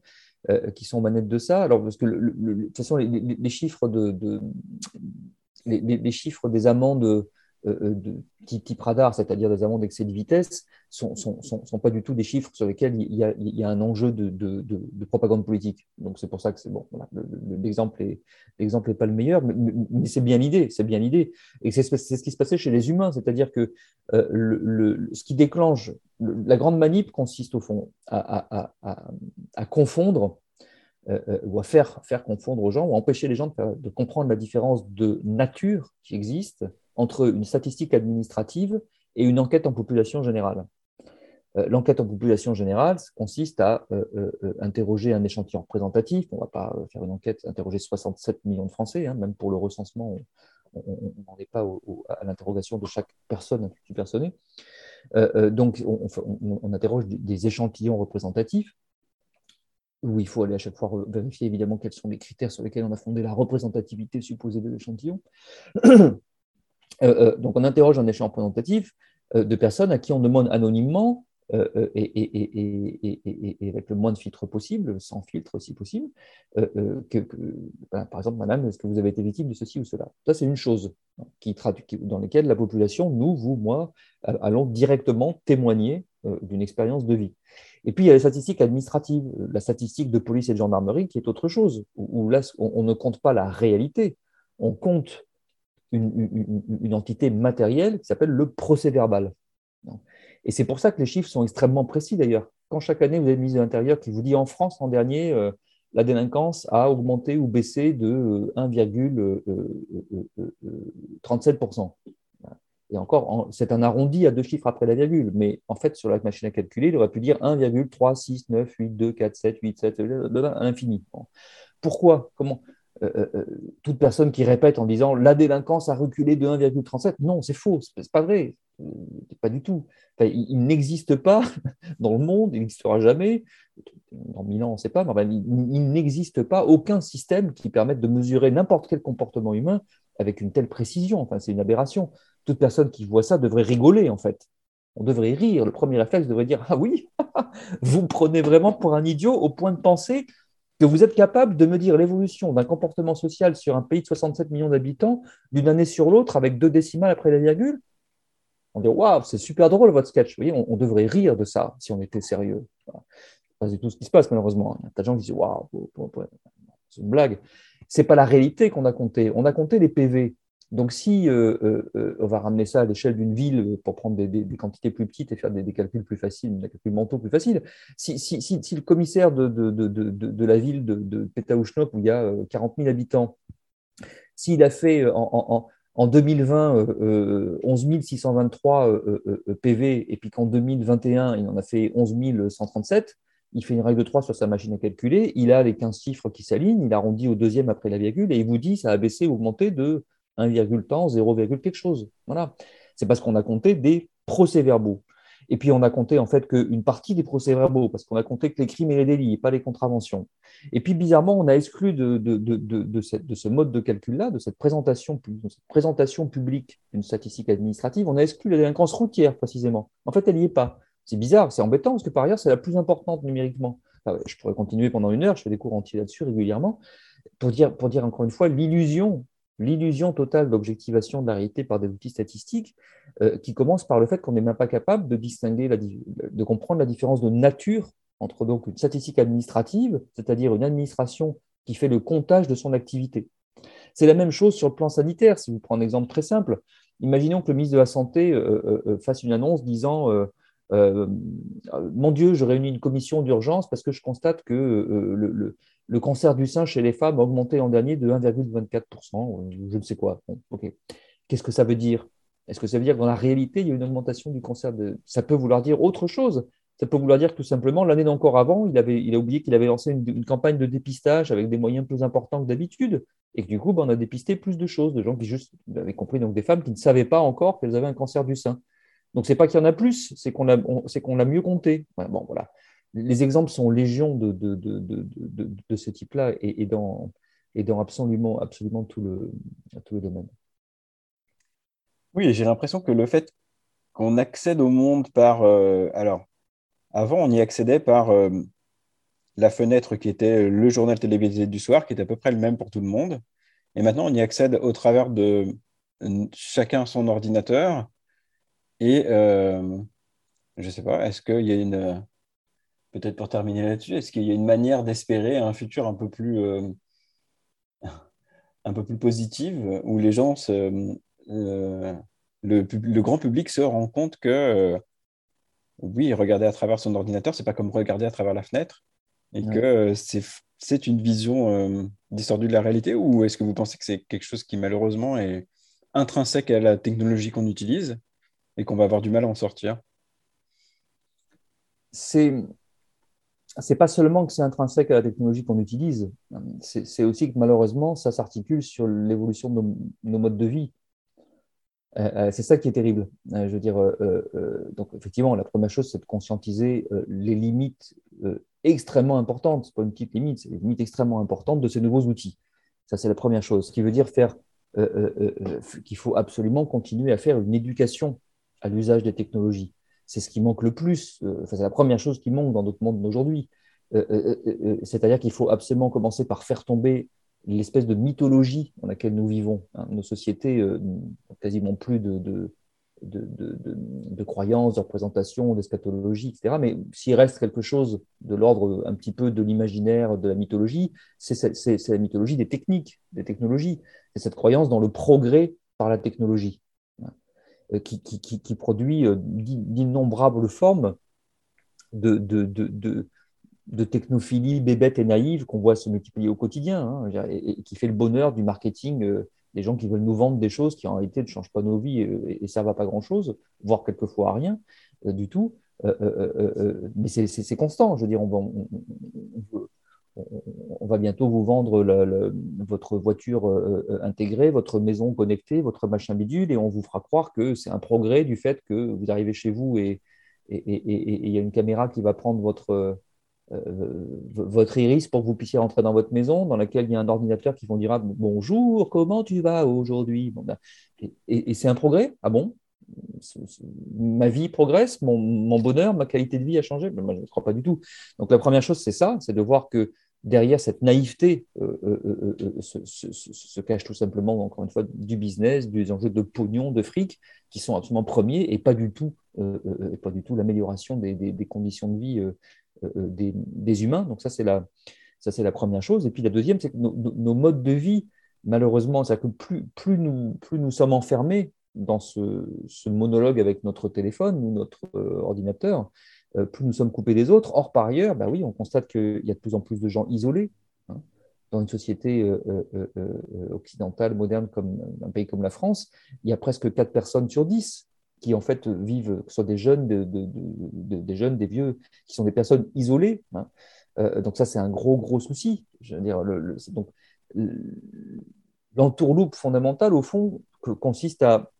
euh, qui sont manettes de ça. Alors, parce que de toute façon, les, chiffres de, les, chiffres des amendes de type radar, c'est-à-dire des amendes d'excès de vitesse, sont, sont, pas du tout des chiffres sur lesquels il y a, un enjeu de, de, de, propagande politique. Donc c'est pour ça que c'est bon. L'exemple est l'exemple n'est pas le meilleur, mais, c'est bien l'idée, c'est bien l'idée. Et c'est ce qui se passait chez les humains, c'est-à-dire que euh, ce qui déclenche la grande manip consiste au fond à, confondre ou à faire, confondre aux gens ou à empêcher les gens de comprendre la différence de nature qui existe entre une statistique administrative et une enquête en population générale. L'enquête en population générale consiste à interroger un échantillon représentatif. On ne va pas faire une enquête, interroger 67 millions de Français, hein, même pour le recensement, on n'en est pas à l'interrogation de chaque personne personnée. donc, on, interroge des échantillons représentatifs où il faut aller à chaque fois vérifier évidemment quels sont les critères sur lesquels on a fondé la représentativité supposée de l'échantillon. donc on interroge un échantillon représentatif de personnes à qui on demande anonymement euh, euh, et, avec le moins de filtres possible, sans filtre si possible, euh, que, ben, par exemple, madame, est-ce que vous avez été victime de ceci ou cela? Ça, c'est une chose hein, qui dans laquelle la population, nous, vous, moi, allons directement témoigner d'une expérience de vie. Et puis, il y a les statistiques administratives, la statistique de police et de gendarmerie qui est autre chose, où, là, on, ne compte pas la réalité, on compte une, entité matérielle qui s'appelle le procès verbal. Et c'est pour ça que les chiffres sont extrêmement précis d'ailleurs. Quand chaque année, vous avez une ministre de l'Intérieur qui vous dit en France, l'an dernier, euh, la délinquance a augmenté ou baissé de 1,37%. Euh, euh, Et encore, c'est un arrondi à deux chiffres après la virgule, mais en fait, sur la machine à calculer, il aurait pu dire 1,3, 6, 9, 8, 2, 4, 7, 8, 7, à l'infini. Pourquoi? Comment? Toute personne qui répète en disant la délinquance a reculé de 1,37, non, c'est faux, c'est pas vrai, pas du tout il, n'existe pas dans le monde, il n'existera jamais, dans mille ans, on ne sait pas, mais il, n'existe pas aucun système qui permette de mesurer n'importe quel comportement humain avec une telle précision. Enfin, c'est une aberration. Toute personne qui voit ça devrait rigoler, en fait. On devrait rire. Le premier réflexe devrait dire Ah oui, vous prenez vraiment pour un idiot au point de penser que vous êtes capable de me dire l'évolution d'un comportement social sur un pays de 67 millions d'habitants d'une année sur l'autre avec deux décimales après la virgule on dit waouh, c'est super drôle votre sketch. Vous voyez, on, devrait rire de ça si on était sérieux. C'est tout ce qui se passe malheureusement. Il y a tas de gens qui disent waouh, c'est une blague. C'est pas la réalité qu'on a compté. On a compté les PV. Donc si euh, euh, euh, on va ramener ça à l'échelle d'une ville pour prendre des, quantités plus petites et faire des, calculs plus faciles, des calculs mentaux plus faciles, si, le commissaire de, la ville de, de où il y a 40 000 habitants, s'il a fait en, en 2020, 11 623 PV, et puis qu'en 2021, il en a fait 11 137, il fait une règle de 3 sur sa machine à calculer, il a les 15 chiffres qui s'alignent, il arrondit au deuxième après la virgule, et il vous dit ça a baissé, augmenté de 1, temps, 0, quelque chose. Voilà. C'est parce qu'on a compté des procès-verbaux. Et puis, on a compté en fait qu'une partie des procès-verbaux, parce qu'on a compté que les crimes et les délits, et pas les contraventions. Et puis, bizarrement, on a exclu de, ce mode de calcul-là, de cette présentation, publique d'une statistique administrative, on a exclu la délinquance routière, précisément. En fait, elle n'y est pas. C'est bizarre, c'est embêtant, parce que par ailleurs, c'est la plus importante numériquement. je pourrais continuer pendant une heure, je fais des cours entiers là-dessus régulièrement, pour dire encore une fois l'illusion l'illusion totale d'objectivation de la réalité par des outils statistiques euh, qui commence par le fait qu'on n'est même pas capable de distinguer, de comprendre la différence de nature entre donc une statistique administrative, c'est-à-dire une administration qui fait le comptage de son activité. C'est la même chose sur le plan sanitaire. Si vous prenez un exemple très simple, imaginons que le ministre de la Santé euh, euh, fasse une annonce disant Mon Dieu, je réunis une commission d'urgence parce que je constate que le, le cancer du sein chez les femmes a augmenté l'an dernier de 1,24%, je ne sais quoi. Qu'est-ce que ça veut dire? Est-ce que ça veut dire que dans la réalité, il y a une augmentation du cancer de... Ça peut vouloir dire autre chose. Ça peut vouloir dire tout simplement, l'année d'encore avant, il, avait, il a oublié qu'il avait lancé une, campagne de dépistage avec des moyens plus importants que d'habitude. Et que du coup, ben, on a dépisté plus de choses, de gens qui juste avaient compris, donc des femmes qui ne savaient pas encore qu'elles avaient un cancer du sein. Donc, ce n'est pas qu'il y en a plus, c'est qu'on l'a mieux compté. bon, voilà les exemples sont légion de, de, de, de ce type-là et, dans, et dans absolument, absolument tout, le, tout le domaine. Oui, j'ai l'impression que le fait qu'on accède au monde par... Euh, alors, avant, on y accédait par euh, la fenêtre qui était le journal télévisé du soir, qui était à peu près le même pour tout le monde. Et maintenant, on y accède au travers de chacun son ordinateur. Et euh, je ne sais pas, est-ce qu'il y a une peut-être pour terminer là-dessus, est-ce qu'il y a une manière d'espérer un futur un peu plus, euh, un peu plus positif où les gens, se, euh, le, grand public se rend compte que, euh, oui, regarder à travers son ordinateur, c'est pas comme regarder à travers la fenêtre et que c'est une vision distordue de la réalité ou est-ce que vous pensez que c'est quelque chose qui malheureusement est intrinsèque à la technologie qu'on utilise et qu'on va avoir du mal à en sortir? C'est c'est pas seulement que c'est intrinsèque à la technologie qu'on utilise, c'est aussi que malheureusement, ça s'articule sur l'évolution de nos, modes de vie. Euh, euh, c'est ça qui est terrible. Euh, je veux dire, donc effectivement, la première chose, c'est de conscientiser les limites extrêmement importantes. C'est pas une petite limite, c'est les limites extrêmement importantes de ces nouveaux outils. Ça, c'est la première chose. Ce qui veut dire faire qu'il faut absolument continuer à faire une éducation à l'usage des technologies c'est ce qui manque le plus. Euh, c'est la première chose qui manque dans notre monde d'aujourd'hui. Euh, euh, c'est-à-dire qu'il faut absolument commencer par faire tomber l'espèce de mythologie dans laquelle nous vivons. Hein. Nos sociétés n'ont quasiment plus de, de, croyances, de représentations, d'eschatologie, etc. Mais s'il reste quelque chose de l'ordre un petit peu de l'imaginaire, de la mythologie, c'est la mythologie des techniques, des technologies. C'est cette croyance dans le progrès par la technologie. Euh, qui, produit euh, d'innombrables formes de, technophilie bébête et naïve qu'on voit se multiplier au quotidien hein, et, qui fait le bonheur du marketing euh, des gens qui veulent nous vendre des choses qui en réalité ne changent pas nos vies et, ça ne va pas grand-chose, voire quelquefois à rien du tout. mais c'est constant, je veux dire, on, on, on va bientôt vous vendre votre voiture euh, euh, intégrée, votre maison connectée, votre machin bidule, et on vous fera croire que c'est un progrès du fait que vous arrivez chez vous et il y a une caméra qui va prendre votre, euh, votre iris pour que vous puissiez rentrer dans votre maison, dans laquelle il y a un ordinateur qui vous dira bonjour, comment tu vas aujourd'hui? Ben, Et, c'est un progrès? Ah bon? Ma vie progresse, mon, bonheur, ma qualité de vie a changé? Ben, Moi, je ne crois pas du tout. Donc la première chose, c'est ça, c'est de voir que derrière cette naïveté euh, euh, euh, se, cache tout simplement, encore une fois, du business, des enjeux de pognon, de fric, qui sont absolument premiers et pas du tout, l'amélioration des, conditions de vie des, humains. Donc ça, c'est la, ça, c'est la première chose. Et puis la deuxième, c'est que nos, modes de vie, malheureusement, c'est que plus, plus, nous, plus nous sommes enfermés dans ce, monologue avec notre téléphone ou notre ordinateur, plus nous sommes coupés des autres. Or, par ailleurs, bah oui, on constate qu'il y a de plus en plus de gens isolés. Hein. Dans une société euh, euh, occidentale, moderne, comme un pays comme la France, il y a presque 4 personnes sur 10 qui en fait vivent, que ce soit des jeunes, des jeunes, des vieux, qui sont des personnes isolées. Hein. donc ça, c'est un gros, gros souci. Je veux dire, donc l'entourloupe fondamentale, au fond, consiste à,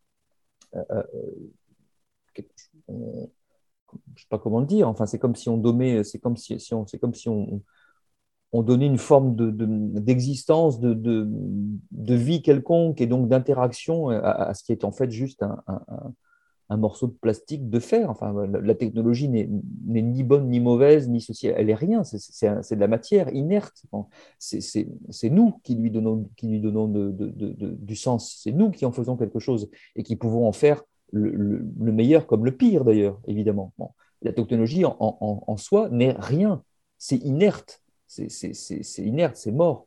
je sais pas comment le dire. Enfin, c'est comme si on donnait, c'est comme si, on, c'est comme si on, on, donnait une forme de, d'existence, de, de, vie quelconque et donc d'interaction à, ce qui est en fait juste un, un, morceau de plastique de fer. Enfin, la, technologie n'est, ni bonne ni mauvaise ni ceci, elle est rien. C'est, de la matière inerte. C'est, c'est nous qui lui donnons, qui lui donnons du sens. C'est nous qui en faisons quelque chose et qui pouvons en faire le, meilleur comme le pire d'ailleurs, évidemment. La technologie en, soi n'est rien, c'est inerte, c'est inerte, c'est mort.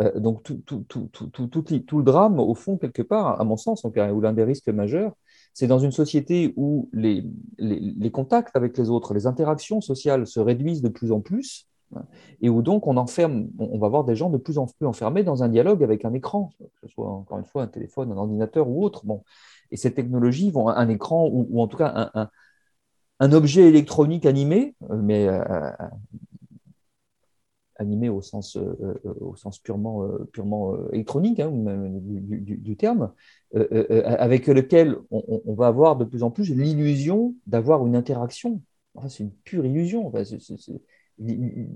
Euh, donc tout, tout, tout, tout, le drame, au fond, quelque part, à mon sens, ou l'un des risques majeurs, c'est dans une société où les, les, contacts avec les autres, les interactions sociales se réduisent de plus en plus, hein, et où donc on enferme, on va voir des gens de plus en plus enfermés dans un dialogue avec un écran, que ce soit encore une fois un téléphone, un ordinateur ou autre. Bon, et ces technologies vont un écran ou, en tout cas un, objet électronique animé, euh, mais euh, euh, animé au sens, au sens purement, électronique hein, du, du, terme, avec lequel on, va avoir de plus en plus l'illusion d'avoir une interaction. c'est une pure illusion. il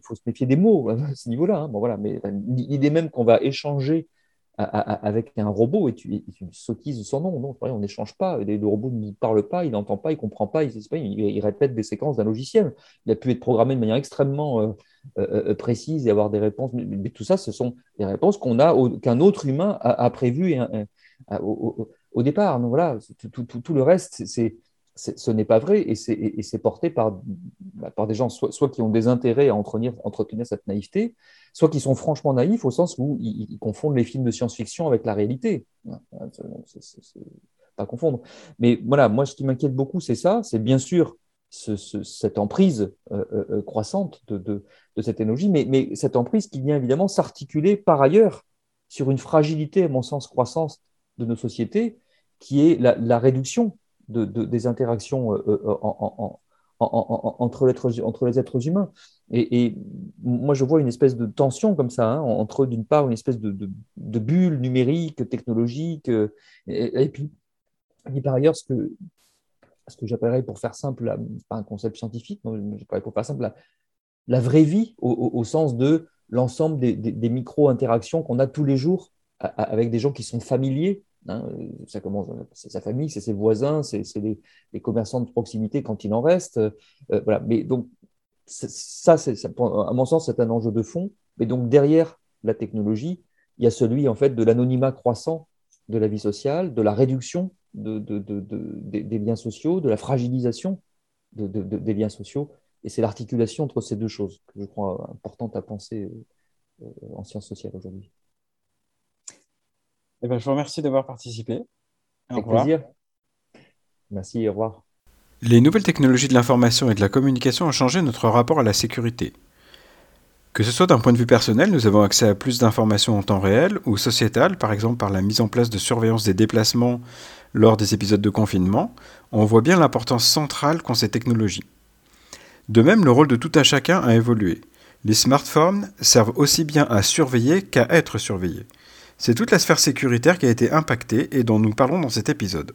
faut se méfier des mots à ce niveau-là. Hein. Bon, voilà, mais l'idée même qu'on va échanger avec un robot et tu, tu sottises son nom. Non, on n'échange pas. Le robot ne parle pas, il n'entend pas, il ne comprend pas, il, pas il, répète des séquences d'un logiciel. Il a pu être programmé de manière extrêmement euh, euh, euh, précise et avoir des réponses. Mais, tout ça, ce sont des réponses qu'on a qu'un autre humain a, prévues au, départ. Donc voilà, tout le reste, c'est ce n'est pas vrai et c'est porté par, bah, par des gens soit, qui ont des intérêts à entretenir, cette naïveté, soit qui sont franchement naïfs au sens où ils, confondent les films de science-fiction avec la réalité. C'est pas confondre. Mais voilà, moi, ce qui m'inquiète beaucoup, c'est ça, c'est bien sûr cette emprise euh, euh, euh, croissante de, cette énergie, mais, cette emprise qui vient évidemment s'articuler par ailleurs sur une fragilité, à mon sens, croissance de nos sociétés, qui est la réduction de, des interactions euh, euh, entre, les êtres humains. Et, moi, je vois une espèce de tension comme ça, hein, entre, d'une part, une espèce de, bulle numérique, technologique, et, puis, par ailleurs, ce que, ce que j'appellerais, pour faire simple, pas un concept scientifique, mais pour faire simple, la vraie vie au, sens de l'ensemble des, micro-interactions qu'on a tous les jours avec des gens qui sont familiers. Hein. ça commence, c'est sa famille, c'est ses voisins, c'est les, commerçants de proximité quand il en reste. Euh, voilà. Mais donc, ça, à mon sens, c'est un enjeu de fond. Mais donc, derrière la technologie, il y a celui en fait de l'anonymat croissant de la vie sociale, de la réduction de, des liens sociaux, de la fragilisation des liens sociaux. Et c'est l'articulation entre ces deux choses que je crois importante à penser euh, en sciences sociales aujourd'hui. Eh ben, je vous remercie d'avoir participé. Avec plaisir. Merci, au revoir. Les nouvelles technologies de l'information et de la communication ont changé notre rapport à la sécurité. Que ce soit d'un point de vue personnel, nous avons accès à plus d'informations en temps réel, ou sociétal, par exemple par la mise en place de surveillance des déplacements lors des épisodes de confinement, on voit bien l'importance centrale qu'ont ces technologies. De même, le rôle de tout à chacun a évolué. Les smartphones servent aussi bien à surveiller qu'à être surveillés. C'est toute la sphère sécuritaire qui a été impactée et dont nous parlons dans cet épisode.